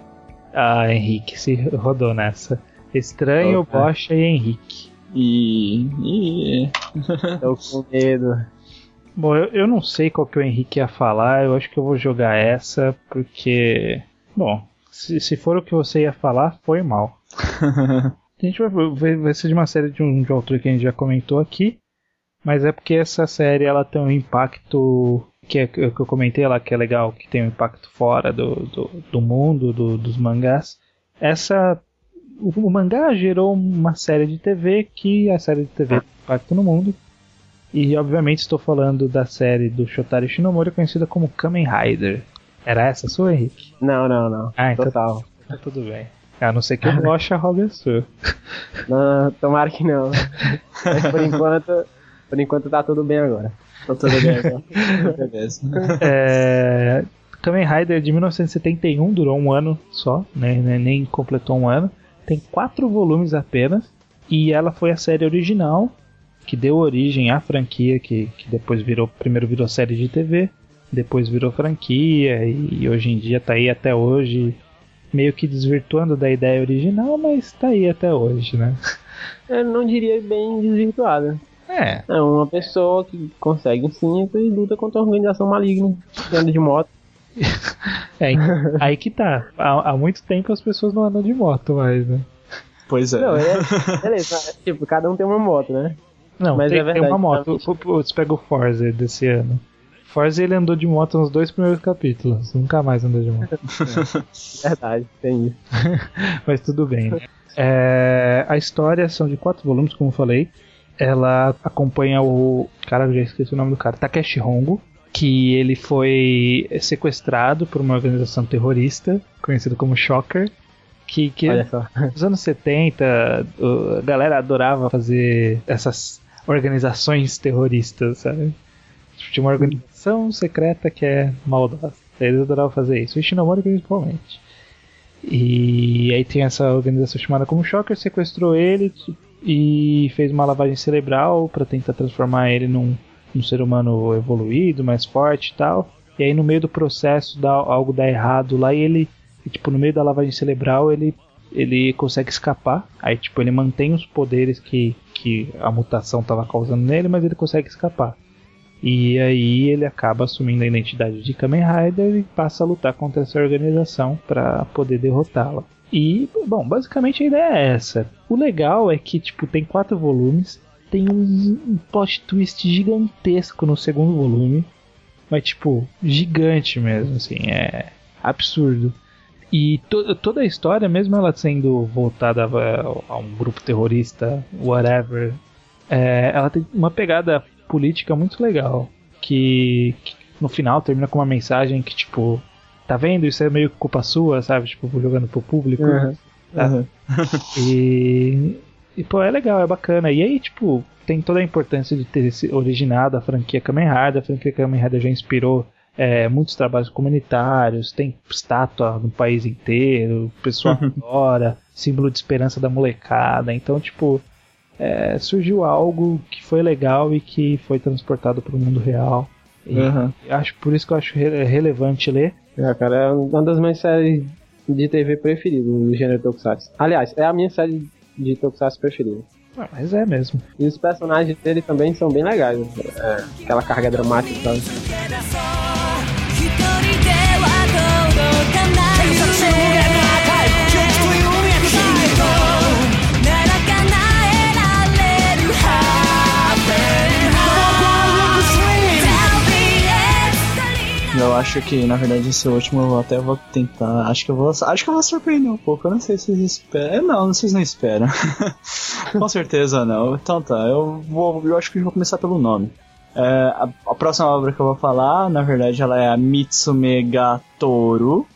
Ah, Henrique se rodou nessa. Estranho, Opa. Bocha e Henrique. E. e... *laughs* Tô com medo. Bom, eu, eu não sei qual que o Henrique ia falar, eu acho que eu vou jogar essa, porque. Bom, se, se for o que você ia falar, foi mal. *laughs* A gente vai, vai, vai ser de uma série de um de autor que a gente já comentou aqui, mas é porque essa série ela tem um impacto que, é, que eu comentei lá, que é legal, que tem um impacto fora do, do, do mundo, do- dos mangás. Essa. O, mangá gerou uma série de TV que a série de TV tem impacto no mundo. E obviamente estou falando da série do Shotaro Shinomori conhecida como Kamen Rider. Era essa sua, Henrique? Não, não, não. Ah, então Total. tá tudo bem. A não ser que Bocha roube a sua. Não, tomara que não. *laughs* Mas por enquanto, por enquanto tá tudo bem agora. Tá tudo bem agora. *laughs* É, Kamen Rider de 1971 durou um ano só, né, né, nem completou um ano. Tem quatro volumes apenas e ela foi a série original que deu origem à franquia que, que depois virou primeiro virou série de TV, depois virou franquia e, hoje em dia tá aí até hoje meio que desvirtuando da ideia original, mas tá aí até hoje, né? Eu não diria bem desvirtuada. É, É uma pessoa que consegue um cinto e luta contra uma organização maligna que anda de moto. *laughs* é aí que tá. Há, há muito tempo as pessoas não andam de moto mais, né? Pois é. Não, é, *laughs* beleza, tipo, cada um tem uma moto, né? Não, Mas tem, é tem verdade, uma moto. pô, Você pega o Forza desse ano. Forza ele andou de moto nos dois primeiros capítulos. Nunca mais andou de moto. *laughs* Verdade, tem isso. Mas tudo bem. É, a história são de quatro volumes, como eu falei. Ela acompanha o. Cara, eu já esqueci o nome do cara. Takeshi Hongo. Que ele foi sequestrado por uma organização terrorista, conhecida como Shocker. Que, que nos anos 70, o- a galera adorava fazer essas organizações terroristas, sabe? Tinha uma organização secreta que é maldosa. Eles adoravam fazer isso, o Shinomori principalmente. E aí tem essa organização chamada como Shocker, sequestrou ele e fez uma lavagem cerebral para tentar transformar ele num, num ser humano evoluído, mais forte e tal. E aí no meio do processo dá, algo dá errado lá e ele, e, tipo, no meio da lavagem cerebral ele ele consegue escapar. Aí, tipo, ele mantém os poderes que, que a mutação estava causando nele, mas ele consegue escapar. E aí ele acaba assumindo a identidade de Kamen Rider e passa a lutar contra essa organização para poder derrotá-la. E, bom, basicamente a ideia é essa. O legal é que, tipo, tem quatro volumes, tem um, plot twist gigantesco no segundo volume, mas, tipo, gigante mesmo, assim, é absurdo. E to toda a história, mesmo ela sendo voltada a, a um grupo terrorista, whatever, é, ela tem uma pegada política muito legal. Que, que, no final termina com uma mensagem que, tipo, tá vendo? Isso é meio culpa sua, sabe? Tipo, jogando pro público. Uhum. Tá? Uhum. *laughs* E, e, pô, é legal, é bacana. E aí, tipo, tem toda a importância de ter se originado a franquia Kamen Rider. A franquia Kamen Rider já inspirou é, muitos trabalhos comunitários, tem estátua no país inteiro, o pessoal adora, símbolo de esperança da molecada. Então, tipo, é, surgiu algo que foi legal e que foi transportado para o mundo real. E Uhum. acho por isso que eu acho re- relevante ler. É, cara, é uma das minhas séries de TV preferidas do gênero Tokusatsu. Aliás, é a minha série de Tokusatsu preferida. Ah, Mas é mesmo. E os personagens dele também são bem legais. né? É, aquela carga dramática, sabe? Eu acho que, na verdade, esse último eu até vou tentar. Acho que eu vou. Acho que eu vou surpreender um pouco. Eu não sei se vocês esperam. Não, vocês não esperam. *laughs* Com certeza não. Então tá, eu vou. Eu acho que eu vou começar pelo nome. É, a, a próxima obra que eu vou falar, na verdade, ela é a Mitsume ga Toru.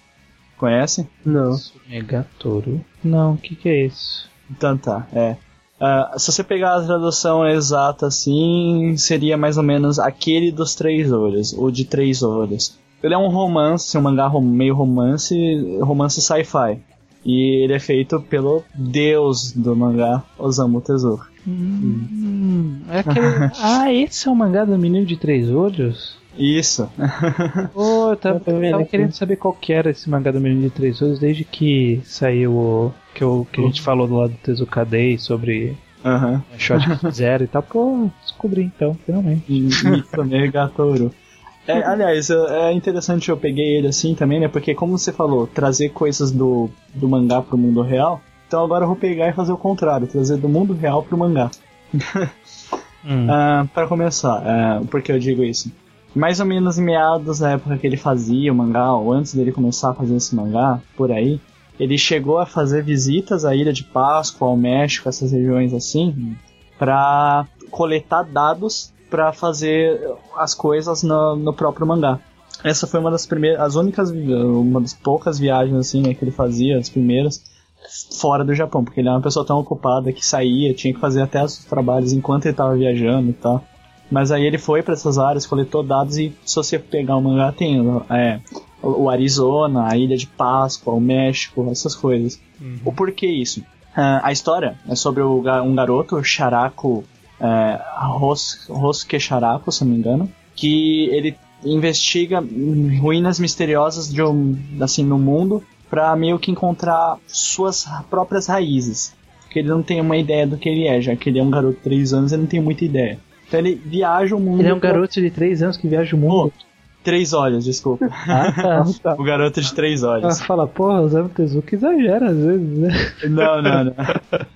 Conhece? Não. Megatoro. Não, o que, que é isso? Então tá, é. Ah, se você pegar a tradução exata assim, seria mais ou menos aquele dos três olhos, o de três olhos. Ele é um romance, um mangá meio romance, romance sci-fi. E ele é feito pelo deus do mangá, Osamu Tezuka. Hum, é aquele... *laughs* ah, esse é o mangá do menino de três olhos? Isso. Pô, eu tava, Eu tô vendo tava querendo saber qual que era esse mangá do menino de três olhos desde que saiu o. Que, eu, que a gente falou do lado do Tezuka Day sobre Aham. a shot que fizeram e tal. Pô, descobri então, finalmente. Gatoru. É, aliás, é interessante eu peguei ele assim também, né? Porque como você falou, trazer coisas do, do mangá pro mundo real. Então agora eu vou pegar e fazer o contrário, trazer do mundo real pro mangá. Hum. *laughs* Ah, para começar, por que eu digo isso? Mais ou menos em meados da época que ele fazia o mangá, ou antes dele começar a fazer esse mangá, por aí, ele chegou a fazer visitas à Ilha de Páscoa, ao México, essas regiões assim, para coletar dados para fazer as coisas no, no próprio mangá. Essa foi uma das primeiras, as únicas, uma das poucas viagens assim né, que ele fazia, as primeiras, fora do Japão, porque ele era uma pessoa tão ocupada que saía, tinha que fazer até os trabalhos enquanto ele estava viajando e tal. Mas aí ele foi para essas áreas, coletou dados e se você pegar o mangá tem é, o Arizona, a Ilha de Páscoa, o México, essas coisas. O porquê isso? Ah, a história é sobre o um garoto, Sharako é, Ros- Rosuke Sharako, se não me engano, que ele investiga ruínas misteriosas de um, assim, no mundo para meio que encontrar suas próprias raízes. Porque ele não tem uma ideia do que ele é, já que ele é um garoto de 3 anos, ele não tem muita ideia. Então ele viaja o mundo. Ele é um pra- garoto de três anos que viaja o mundo. Três olhos, desculpa. *laughs* Ah, *laughs* tá. o garoto de três Ela olhos. fala, porra, o Zé Tezuka exagera às vezes, né? Não, não, não.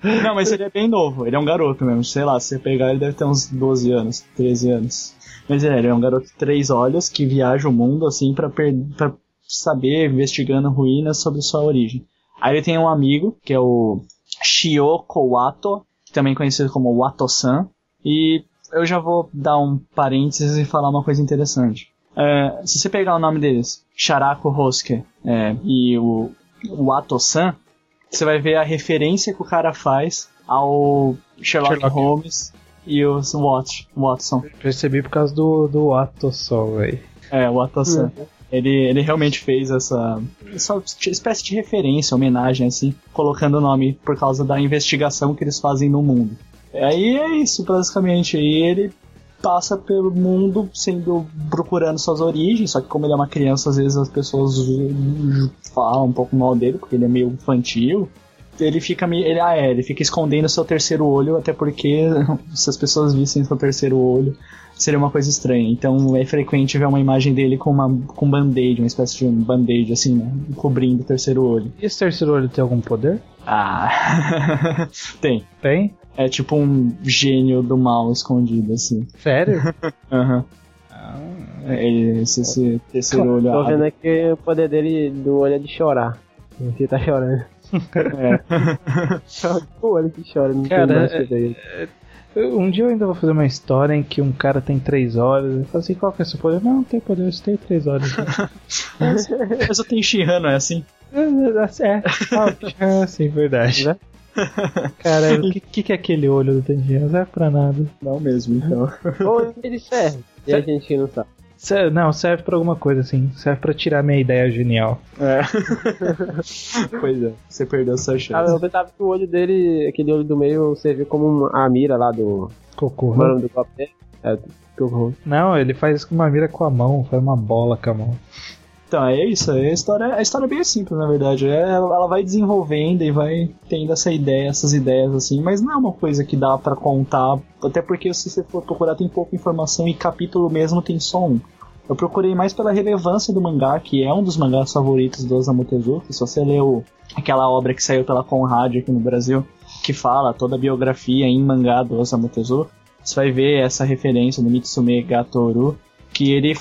*laughs* Não, mas ele é bem novo. Ele é um garoto mesmo. Sei lá, se você pegar, ele deve ter uns 12 anos, 13 anos. Mas é, ele é um garoto de três olhos que viaja o mundo, assim, pra, per- pra saber, investigando ruínas sobre sua origem. Aí ele tem um amigo, que é o Shioko Wato, também conhecido como Wato-san. E eu já vou dar um parênteses e falar uma coisa interessante. É, se você pegar o nome deles, Sharako Hosuke é, e o Wato-san, você vai ver a referência que o cara faz ao Sherlock, Sherlock. Holmes e o Wat- Watson. Percebi por causa do, do ato só, velho. É, o Watson. Ele, ele realmente fez essa, essa espécie de referência, homenagem, assim, colocando o nome por causa da investigação que eles fazem no mundo. Aí é isso, basicamente. E ele passa pelo mundo sendo procurando suas origens, só que como ele é uma criança, às vezes as pessoas falam um pouco mal dele, porque ele é meio infantil. Ele fica meio. Ele, ah, é, ele fica escondendo seu terceiro olho, até porque *laughs* se as pessoas vissem seu terceiro olho, seria uma coisa estranha. Então é frequente ver uma imagem dele com uma com um band-aid, uma espécie de band-aid, assim, né? Cobrindo o terceiro olho. E esse terceiro olho tem algum poder? Ah. *laughs* Tem. Tem? É tipo um gênio do mal escondido, assim. Sério? *laughs* Aham. É, Ele, esse, esse terceiro olho. Tô vendo aqui o poder dele do olho é de chorar. Ele tá chorando. Só *laughs* o olho que chora, não Cara, tem mais é-. Eu- Um dia eu ainda vou fazer uma história em que um cara tem três horas. Eu falo assim, qual que é o seu poder? Não, não tem poder, eu tenho três horas. *laughs* Mas eu tenho Shihan, não é assim? é, ah, sim, verdade. Cara, o que, que, que é aquele olho do Tanjiro? Não serve pra nada. Não mesmo, então. *laughs* Ou ele serve. E a gente não sabe. Serve- não, serve pra alguma coisa assim. Serve pra tirar minha ideia genial. É. *laughs* pois é, você perdeu sua Ah, chance. eu pensava que o olho dele, aquele olho do meio, serviu como a mira lá do Cocô. mano do copo dele. É, que horror. Não, ele faz com uma mira com a mão, faz uma bola com a mão. Então, é isso. A história, a história é bem simples, na verdade. É, ela vai desenvolvendo e vai tendo essa ideia, essas ideias assim, mas não é uma coisa que dá pra contar, até porque se você for procurar tem pouca informação e capítulo mesmo tem só um. Eu procurei mais pela relevância do mangá, que é um dos mangás favoritos do Osamu Tezuka. Se você leu aquela obra que saiu pela Conrad aqui no Brasil, que fala toda a biografia em mangá do Osamu Tezuka, você vai ver essa referência do Mitsume Gatoru, que ele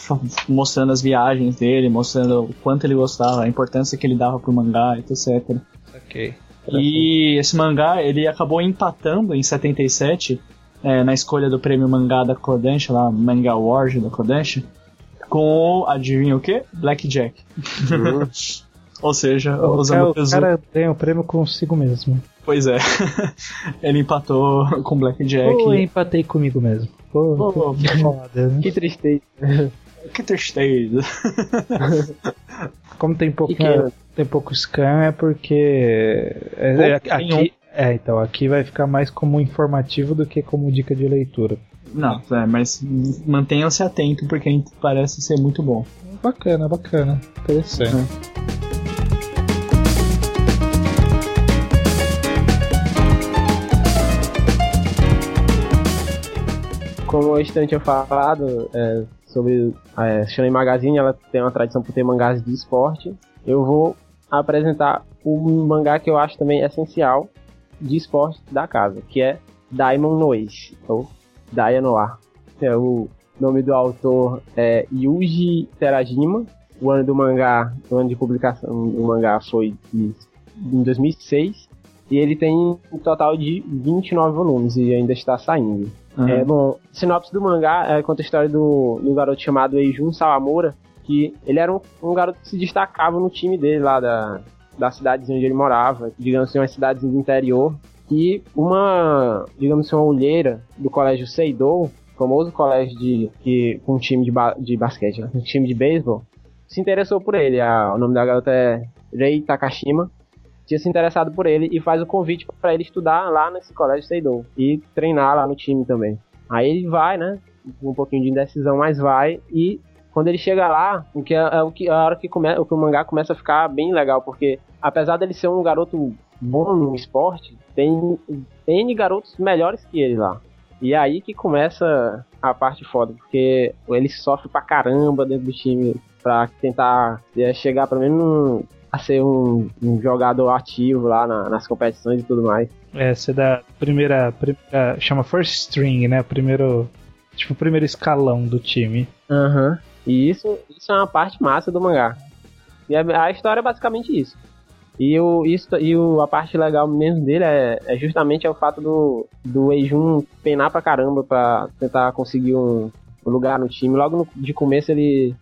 mostrando as viagens dele, mostrando o quanto ele gostava, a importância que ele dava pro mangá, etc. Ok. E esse mangá, ele acabou empatando em 77, é, na escolha do prêmio mangá da Kodansha, lá, Manga Award da Kodansha, com, adivinha o que? Blackjack. *laughs* Ou seja, O cara, o cara ganha o prêmio consigo mesmo. Pois é. *laughs* ele empatou com Blackjack. Eu empatei comigo mesmo. Pô, Pô, que foda? *laughs* Que tristeza. *laughs* Que tristeza. Como tem pouco, Pequeno. tem pouco scan é porque é, é, aqui, é, então aqui vai ficar mais como informativo do que como dica de leitura. Não, é, mas mantenham-se atento porque parece ser muito bom. Bacana, bacana, interessante. Como o Stan tinha falado é, sobre a é, Shonen Magazine, ela tem uma tradição por ter mangás de esporte. Eu vou apresentar um mangá que eu acho também essencial de esporte da casa, que é Diamond no Ace, ou Daya Noir. É, o nome do autor é Yuji Terajima. O ano do mangá, o ano de publicação do mangá foi em 2006. E ele tem um total de 29 volumes e ainda está saindo. É, bom, sinopse do mangá é, conta a história do, do garoto chamado Eijun Sawamura, que ele era um, um garoto que se destacava no time dele lá da, da cidadezinha onde ele morava, digamos assim, uma cidadezinha do interior, que uma, digamos assim, uma olheira do colégio Seidou, famoso colégio de, que, com um time de, ba- de basquete, né, um time de beisebol, se interessou por ele. A- o nome da garota é Rei Takashima, tinha se interessado por ele e faz o convite para ele estudar lá nesse colégio Seidou e treinar lá no time também. Aí ele vai, né? Um pouquinho de indecisão, mas vai e quando ele chega lá, o que é, é o que a hora que, come, o que o mangá começa a ficar bem legal, porque apesar dele ser um garoto bom no esporte, tem N garotos melhores que ele lá. E é aí que começa a parte foda, porque ele sofre pra caramba dentro do time pra tentar é, chegar pelo menos a ser um, um jogador ativo lá na- nas competições e tudo mais. É, você dá primeira, primeira. chama first string, né? Primeiro. Tipo, o primeiro escalão do time. Aham. E isso, isso é uma parte massa do mangá. E a, a história é basicamente isso. E, o, isso, e o, a parte legal mesmo dele é, é justamente é o fato do, do Eijun penar pra caramba pra tentar conseguir um, um lugar no time. Logo no- de começo ele,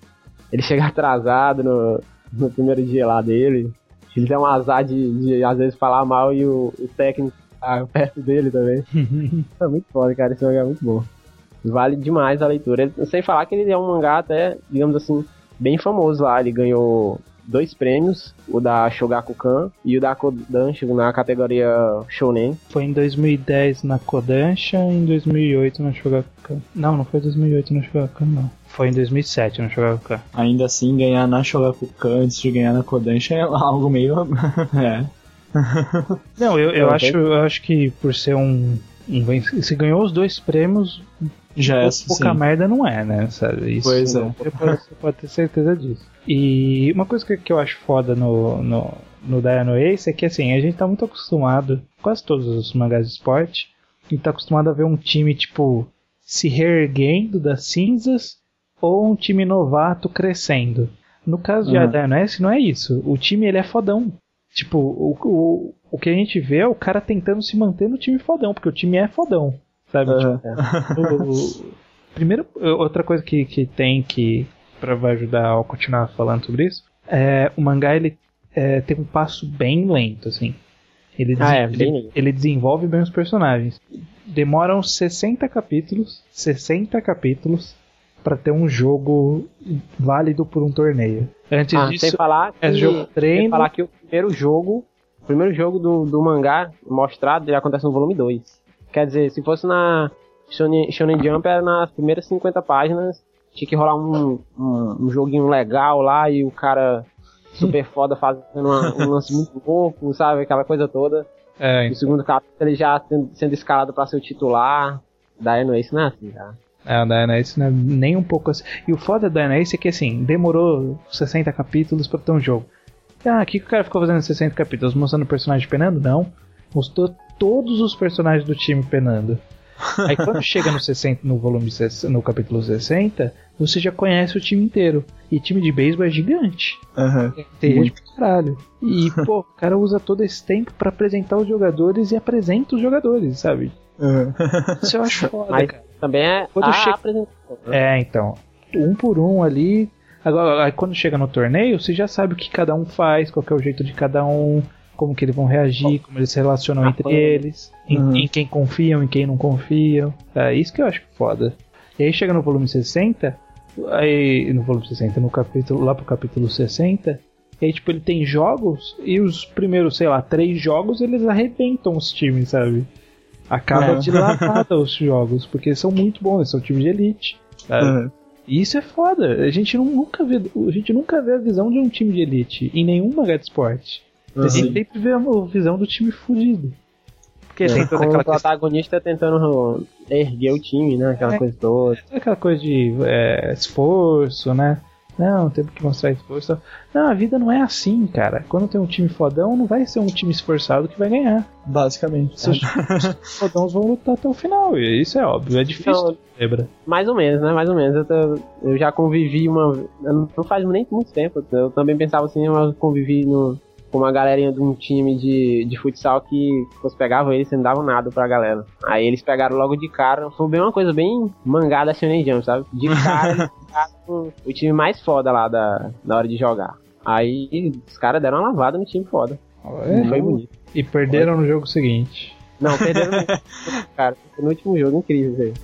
ele *laughs* chega atrasado no, no primeiro dia lá dele. Ele tem um azar de, de às vezes falar mal e o, o técnico tá perto dele também. *laughs* É muito foda, cara. Esse mangá é muito bom. Vale demais a leitura. Ele- Sem falar que ele é um mangá até, digamos assim, bem famoso lá. Ele ganhou dois prêmios, o da Shogakukan e o da Kodansha na categoria Shonen. Foi em 2010 na Kodansha e em 2008 na Shogakukan. Não, não foi 2008 na Shogakukan, não. Foi em 2007 na Shogakukan. Ainda assim, ganhar na Shogakukan antes de ganhar na Kodansha é *laughs* algo meio. *laughs* é. Não, eu, eu, acho, eu acho que por ser um. Se ganhou os dois prêmios, Já é pouca assim. merda não é, né? Sabe? Isso, Pois é. Você pode, você pode ter certeza disso. E uma coisa que, que eu acho foda no, no, no Dino Ace é que assim, a gente tá muito acostumado, quase todos os mangás de esporte, a gente tá acostumado a ver um time, tipo, se reerguendo das cinzas ou um time novato crescendo. No caso de Uhum. Dino Ace não é isso. O time ele é fodão. Tipo, o, o, o que a gente vê é o cara tentando se manter no time fodão, porque o time é fodão, sabe? Aham. Tipo, o- o- primeiro, outra coisa que, que tem que, pra vai ajudar a continuar falando sobre isso, é o mangá ele é, tem um passo bem lento, assim. Ele, Ah, é, ele- ele desenvolve bem os personagens. Demoram 60 capítulos, 60 capítulos pra ter um jogo válido por um torneio. Antes Ah, disso, sem falar que, é jogo sem treino. falar que o primeiro jogo, o primeiro jogo do, do mangá mostrado, ele acontece no volume 2. Quer dizer, se fosse na Shonen, Shonen Jump, era nas primeiras 50 páginas, tinha que rolar um, um, um joguinho legal lá e o cara super *laughs* foda fazendo uma- um lance muito louco, sabe? Aquela coisa toda. é, No segundo capítulo ele já sendo, sendo escalado pra ser o titular. Daí não é isso, não é assim, cara. É, o Ace não é nem um pouco assim. E o foda da Ace é que assim, demorou 60 capítulos pra ter um jogo. Ah, o que, que o cara ficou fazendo em 60 capítulos? Mostrando o personagem penando? Não. Mostrou todos os personagens do time penando. Aí quando *laughs* chega no 60, no volume 60, no capítulo 60, você já conhece o time inteiro. E time de beisebol é gigante. Aham. Tem gente pra caralho. E, *laughs* pô, o cara usa todo esse tempo pra apresentar os jogadores e apresenta os jogadores, sabe? Aham. Isso eu acho foda, Mas cara. também é Quando a chega- apresentação. né? É, então. Um por um ali. Agora, aí quando chega no torneio, você já sabe o que cada um faz, qual que é o jeito de cada um, como que eles vão reagir, como eles se relacionam Ah, entre foi. eles, em, Uhum. em quem confiam, em quem não confiam. É isso que eu acho foda. E aí chega no volume 60, aí no volume 60, no capítulo, lá pro capítulo 60, e aí tipo ele tem jogos e os primeiros, sei lá, três jogos eles arrebentam os times, sabe? Acaba É. de lavada os jogos, porque são muito bons, eles são times de elite. sabe? E isso é foda. A gente não- nunca vê, a gente nunca vê a visão de um time de elite em nenhum mangá de esporte. A gente sempre vê a visão do time fudido. Porque tem toda aquela o questão, protagonista tentando erguer o time, né? Aquela É. coisa toda. toda aquela coisa de é, esforço, né? Não, temos que mostrar esforço. Não, a vida não é assim, cara. Quando tem um time fodão, não vai ser um time esforçado que vai ganhar. Basicamente. Times *laughs* fodões vão lutar até o final. E isso é óbvio, é difícil, Então, mais ou menos, né? Mais ou menos. Eu, tô- eu já convivi uma. Não faz nem muito tempo. Eu também pensava assim, mas eu convivi no, com uma galerinha de um time de, de futsal que você pegava eles e não davam nada pra galera. Aí eles pegaram logo de cara. Foi bem uma coisa bem mangada Shonen Jump, sabe? De cara *laughs* o time mais foda lá da, na hora de jogar. Aí os caras deram uma lavada no time foda. É, Foi bonito. e perderam no jogo seguinte. Não, perderam no *laughs* cara. Foi no último jogo, incrível isso aí.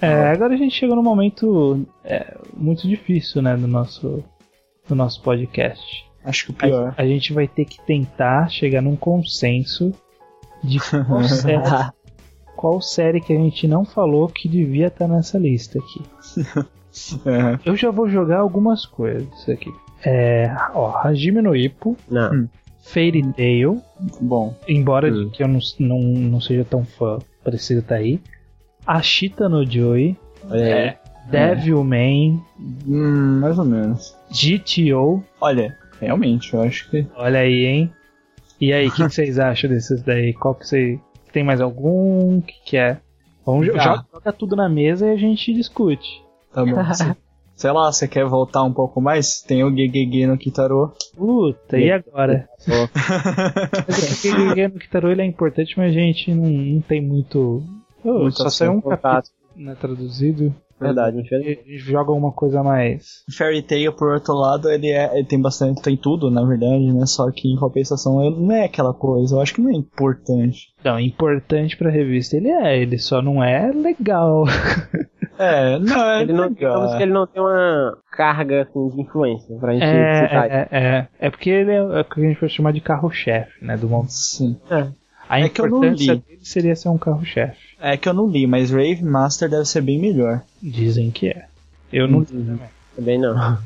É, agora a gente chegou num momento é, muito difícil, né, do nosso, do nosso podcast. Acho que o pior. A, a gente vai ter que tentar chegar num consenso de qual *laughs* série, qual série que a gente não falou que devia estar nessa lista aqui. Aham. *laughs* Eu já vou jogar algumas coisas aqui. É, ó, Hajime no Ippo, Não. Hum. Fairy Tail, Bom. embora Hum. que eu não, não, não seja tão fã, precisa estar aí. Ashita no Joy, É. Devilman, Hum, mais ou menos. GTO, Olha, realmente, eu acho que. Olha aí, hein? E aí, o que, que *laughs* vocês acham desses daí? Qual que você. Tem mais algum? O que, que é? Vamos jo- Ah. joga, joga tudo na mesa e a gente discute. Tá bom. Se- *laughs* Sei lá, você quer voltar um pouco mais? Tem o GGG no Kitaro. Puta, e agora? Mas o que no Kitaro ele é importante, mas a gente não, não tem muito. Oh, Muito só saiu um contato. capítulo né, traduzido. Verdade, não A tinha gente joga uma coisa mais. Fairy Tail, por outro lado, ele, é, ele tem bastante, tem tudo, na verdade, né? Só que em compensação ele não é aquela coisa. Eu acho que não é importante. Não, importante pra revista ele é, ele só não é legal. *laughs* É, não, é Ele não, legal. digamos que ele não tem uma carga assim, de influência pra gente É, citar. é, é, é porque ele é o que a gente pode chamar de carro-chefe, né? Do momento. Sim. A É que eu não importância li. dele seria ser um carro-chefe. É que eu não li, mas Rave Master deve ser bem melhor. Dizem que é. Eu não li também. Também não. *laughs*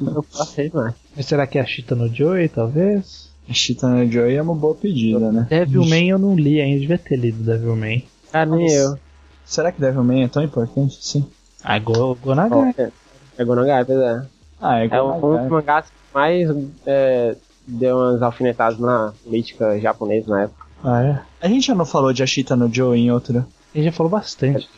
não passei mais. Mas será que é a Chita no Joy, talvez? Chitana Joy é uma boa pedida, né? Devilman eu não li ainda, devia ter lido Devilman. Ah, nem eu. Será que Devilman é tão importante assim? Ah, Go, Gonagai. É, é Gonagai, pois é. Ah, é É um, um dos mangás que mais é, deu umas alfinetadas na política japonesa na época. Ah, é? A gente já não falou de Ashita no Joe em outro. A gente já falou bastante.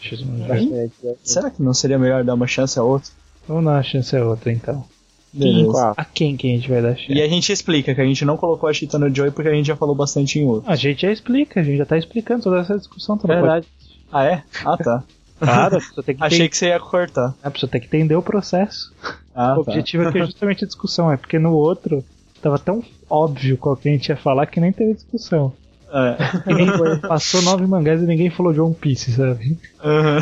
Bastante. Será que não seria melhor dar uma chance a outro? Vamos dar uma chance a outra então. Beleza. Qual? A quem que a gente vai dar chance? E a gente explica que a gente não colocou a Cheetah no Joey porque a gente já falou bastante em outro. A gente já explica, a gente já tá explicando toda essa discussão. Tá no Verdade. Ah, é? Ah, tá. *laughs* Claro, a pessoa tem que, Achei ter- que você ia cortar. a pessoa tem que entender o processo. Ah, o tá. objetivo aqui é *laughs* justamente a discussão, é porque no outro tava tão óbvio qual que a gente ia falar que nem teve discussão. É. *laughs* Passou nove mangás e ninguém falou de One Piece, sabe? Aham.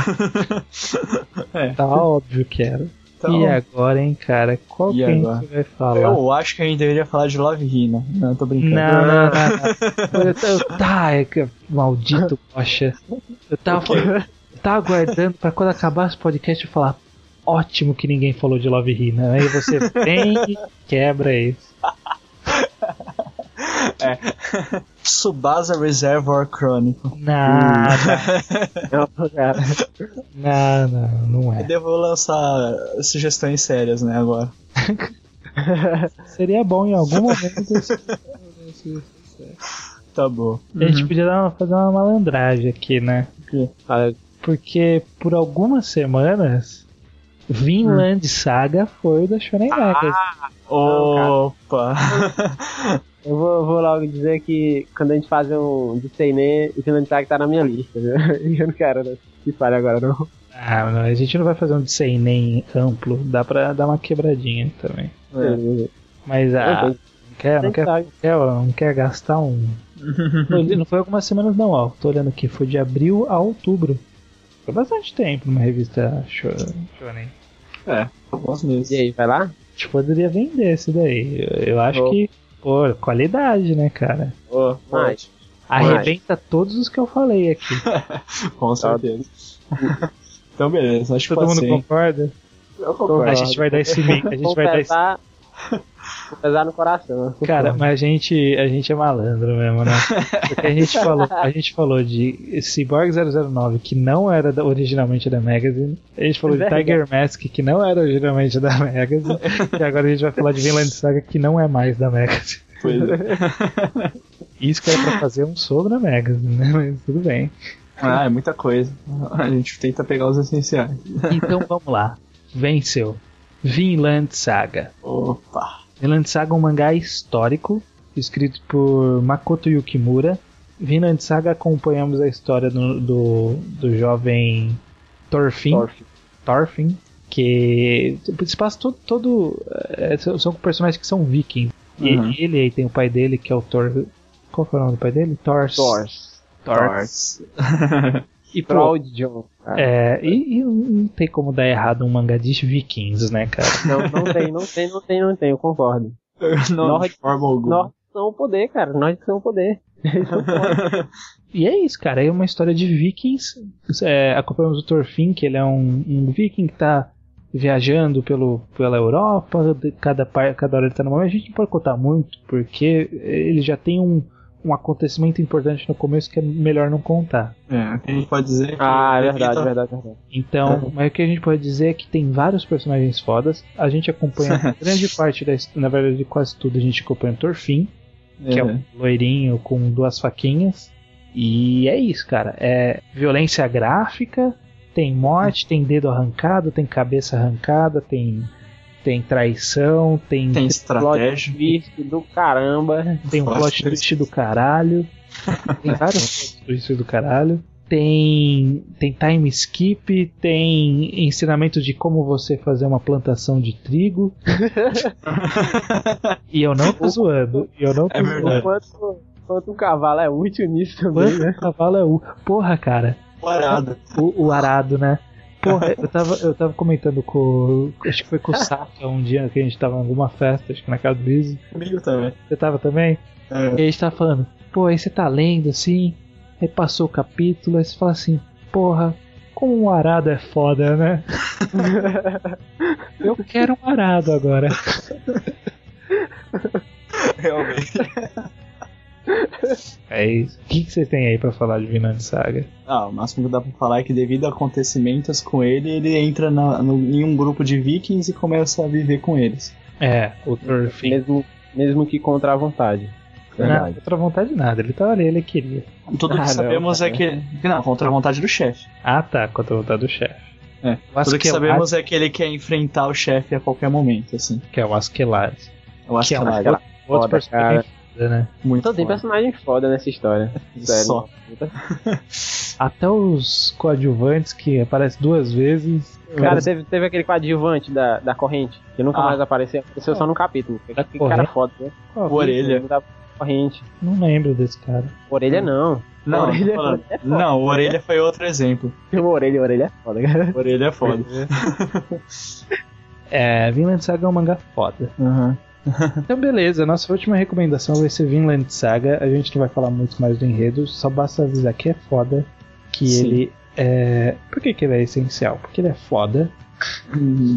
*laughs* é. Tava óbvio que era. Então, e agora, hein, cara? Qual que a gente vai falar? eu acho que a gente deveria falar de Love Hina. Não, tô brincando. Não, não, não. não. *laughs* Eu, eu, tá, é que- maldito, poxa. Eu tava, eu tava aguardando pra quando acabasse o podcast eu falar. Ótimo que ninguém falou de Love Hina. Aí você vem e quebra isso. Tsubasa Reservoir Chronicle. Nada, *laughs* Não, cara. não, não, não Eu é. devo lançar sugestões sérias, né, agora. *laughs* Seria bom em algum momento *laughs* Tá bom. A gente podia dar uma- fazer uma malandragem aqui, né? Ah, Porque por algumas semanas, Vinland Saga foi da Shonen Magazine. Opa! Eu vou, vou logo dizer que quando a gente faz um de Seinen, o Finland Tag tá na minha lista, viu? *laughs* E eu não quero né, que fale agora, não. Ah, não, a gente não vai fazer um de nem amplo, dá pra dar uma quebradinha também. É. Mas ah, não quer, não quer, não quer, não quer gastar um. *laughs* Não foi algumas semanas não, ó. Tô olhando aqui, foi de abril a outubro. Foi bastante tempo numa revista sho- Shonen. É, bons meses. E aí, vai lá? A gente poderia vender esse daí. Eu, eu acho Oh. que, pô, qualidade, né, cara? Oh, Mais. Arrebenta todos os que eu falei aqui. *laughs* Com certeza. *laughs* então, beleza, acho que Todo mundo concorda? Eu concordo. A gente vai dar esse link, a gente vai dar esse *laughs* pesar, no coração. Cara, mas a gente, a gente é malandro mesmo, né? Porque a gente falou, a gente falou de Cyborg 009, que não era da- originalmente da Magazine. A gente falou de Verdade. Tiger Mask, que não era originalmente da Magazine. e agora a gente vai falar de Vinland Saga, que não é mais da Magazine. Pois é. Isso que era pra fazer um sobre a Magazine, né? Mas tudo bem. Ah, é muita coisa. A gente tenta pegar os essenciais. Então vamos lá. Venceu. Vinland Saga. Opa! Vinland Saga é um mangá histórico, escrito por Makoto Yukimura. Vinland Saga acompanhamos a história do, do, do jovem Thorfinn, Thorfinn. Thorfinn, que se passa todo, todo é, são personagens que são vikings. E Uhum. ele aí tem o pai dele que é o Thor. Qual foi o nome do pai dele? Thors. Thors. Thors. *laughs* E de John. cara. é, e, e não tem como dar errado um mangá de vikings, né, cara? Não, não tem, não tem, não tem, não tem, eu concordo. *laughs* Não, Nord- de forma alguma. Nós são o poder, cara. Nós são *laughs* o poder. E é isso, cara. É uma história de vikings. É, acompanhamos o Thorfinn, que ele é um, um viking que tá viajando pelo, pela Europa. Cada, par- cada hora ele tá numa. A gente não pode contar muito, porque ele já tem um, um acontecimento importante no começo que é melhor não contar. É, o que a gente pode dizer é que Ah, é verdade, tá- verdade, verdade. Então, mas o que a gente pode dizer é que tem vários personagens fodas. A gente acompanha *laughs* *laughs* grande parte da na verdade, quase tudo a gente acompanha o Thorfinn. que é um loirinho com duas faquinhas. E é isso, cara. É violência gráfica, tem morte, tem dedo arrancado, tem cabeça arrancada, tem tem traição, tem Tem Plot estratégia. twist do caramba. tem um Plot plot twist. do caralho. Tem vários *laughs* plot twists do caralho. Tem, tem time skip, tem ensinamento de como você fazer uma plantação de trigo. *laughs* e eu não tô zoando. E eu não tô É zoando. Quanto, quanto um cavalo é útil nisso também, Quanto né? cavalo é o. Porra, cara. Parada. O, o arado, né? Porra, eu tava, eu tava comentando com. Acho que foi com o *laughs* Saka um dia que a gente tava em alguma festa, acho que na casa do Izzy. Comigo também. Você tava também? É. E a gente tava falando, pô, aí você tá lendo assim, aí passou o capítulo, aí você fala assim, porra, como um arado é foda, né? *laughs* eu quero um arado agora. *laughs* Realmente. É isso. O que, que vocês têm aí pra falar de Vinland Saga? Ah, o máximo que dá pra falar é que devido a acontecimentos com ele, ele entra na- no- em um grupo de vikings e começa a viver com eles. É, o Thorfinn. Mesmo, mesmo que contra a vontade. Não, contra a vontade de nada. Ele tava ali, ele queria. Tudo Ah, que não, sabemos é cara. que. Não, contra a vontade do chefe. Ah, tá, contra a vontade do chefe. É. O Tudo que sabemos é que ele quer enfrentar o chefe a qualquer momento, assim. que é o Que é que um é outro personagem né? muito Só tem foda. personagem foda nessa história. *laughs* Sério. Só. *laughs* Até os coadjuvantes que aparecem duas vezes. Cara, teve, teve aquele coadjuvante da, da corrente, que nunca Ah. mais apareceu, apareceu só no capítulo. Que, cara foda, né? Qual? O Orelha. Da corrente. Não lembro desse cara. Orelha não. Não, Orelha- falando- é foda. não, o Orelha foi outro exemplo. *laughs* Orelha, orelha é foda, cara. Orelha é foda. É, Vinland Saga é um mangá foda. Uhum. *laughs* Então, beleza, nossa última recomendação vai ser Vinland Saga. A gente não vai falar muito mais do enredo, só basta avisar que é foda. Que Sim. ele é. Por que, que ele é essencial? Porque ele é foda.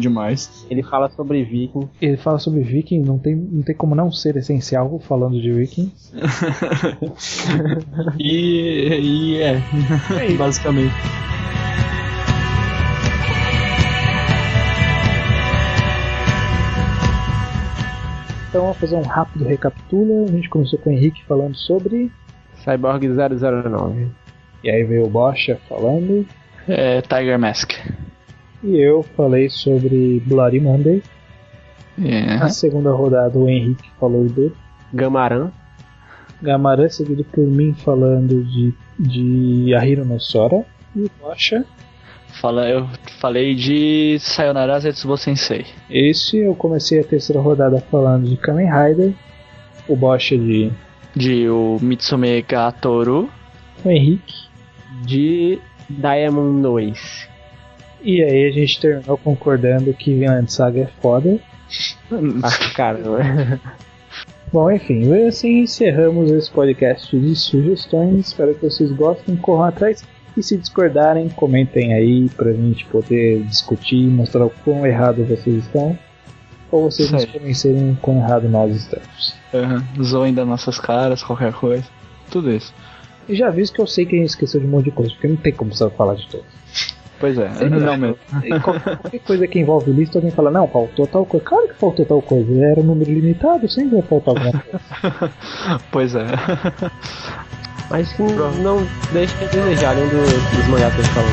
Demais. Ele fala sobre viking. Ele fala sobre Viking, não tem, não tem como não ser essencial falando de Viking. *laughs* E, e é, basicamente. Então, vamos fazer um rápido recapitula. A gente começou com o Henrique falando sobre. Cyborg 009. E aí veio o Bocha falando. É Tiger Mask. E eu falei sobre Bloody Monday. É. Na segunda rodada, o Henrique falou do Gamaran. Gamarã, seguido por mim falando de, de Ahiro no Sora. E o Bocha. Fala, eu falei de Sayonara Zetsubo Sensei. Esse eu comecei a terceira rodada falando de Kamen Rider. O Bocha de. De o Mitsume Gatoru. O Henrique. De Diamond 2. E aí a gente terminou concordando que Vinland Saga é foda. *laughs* Ah, caramba. Bom, enfim, assim encerramos esse podcast de sugestões. Espero que vocês gostem, corram atrás. E se discordarem, comentem aí pra gente poder discutir, mostrar o quão errado vocês estão. Ou vocês Isso nos convencerem o quão errado nós estamos. Uhum. Zoem das nossas caras, qualquer coisa. Tudo isso. E já aviso que eu sei que a gente esqueceu de um monte de coisa, porque não tem como só falar de todos. Pois é, Sempre não mesmo. E qualquer qualquer coisa que envolve lista, alguém fala, não, faltou tal coisa. Claro que faltou tal coisa. Era um número limitado, sempre vai faltar alguma coisa. *laughs* Pois é. Mas que não deixe de desejar nenhum do- dos mangás que a gente falou.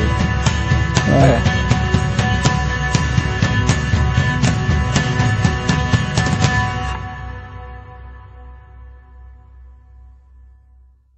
É.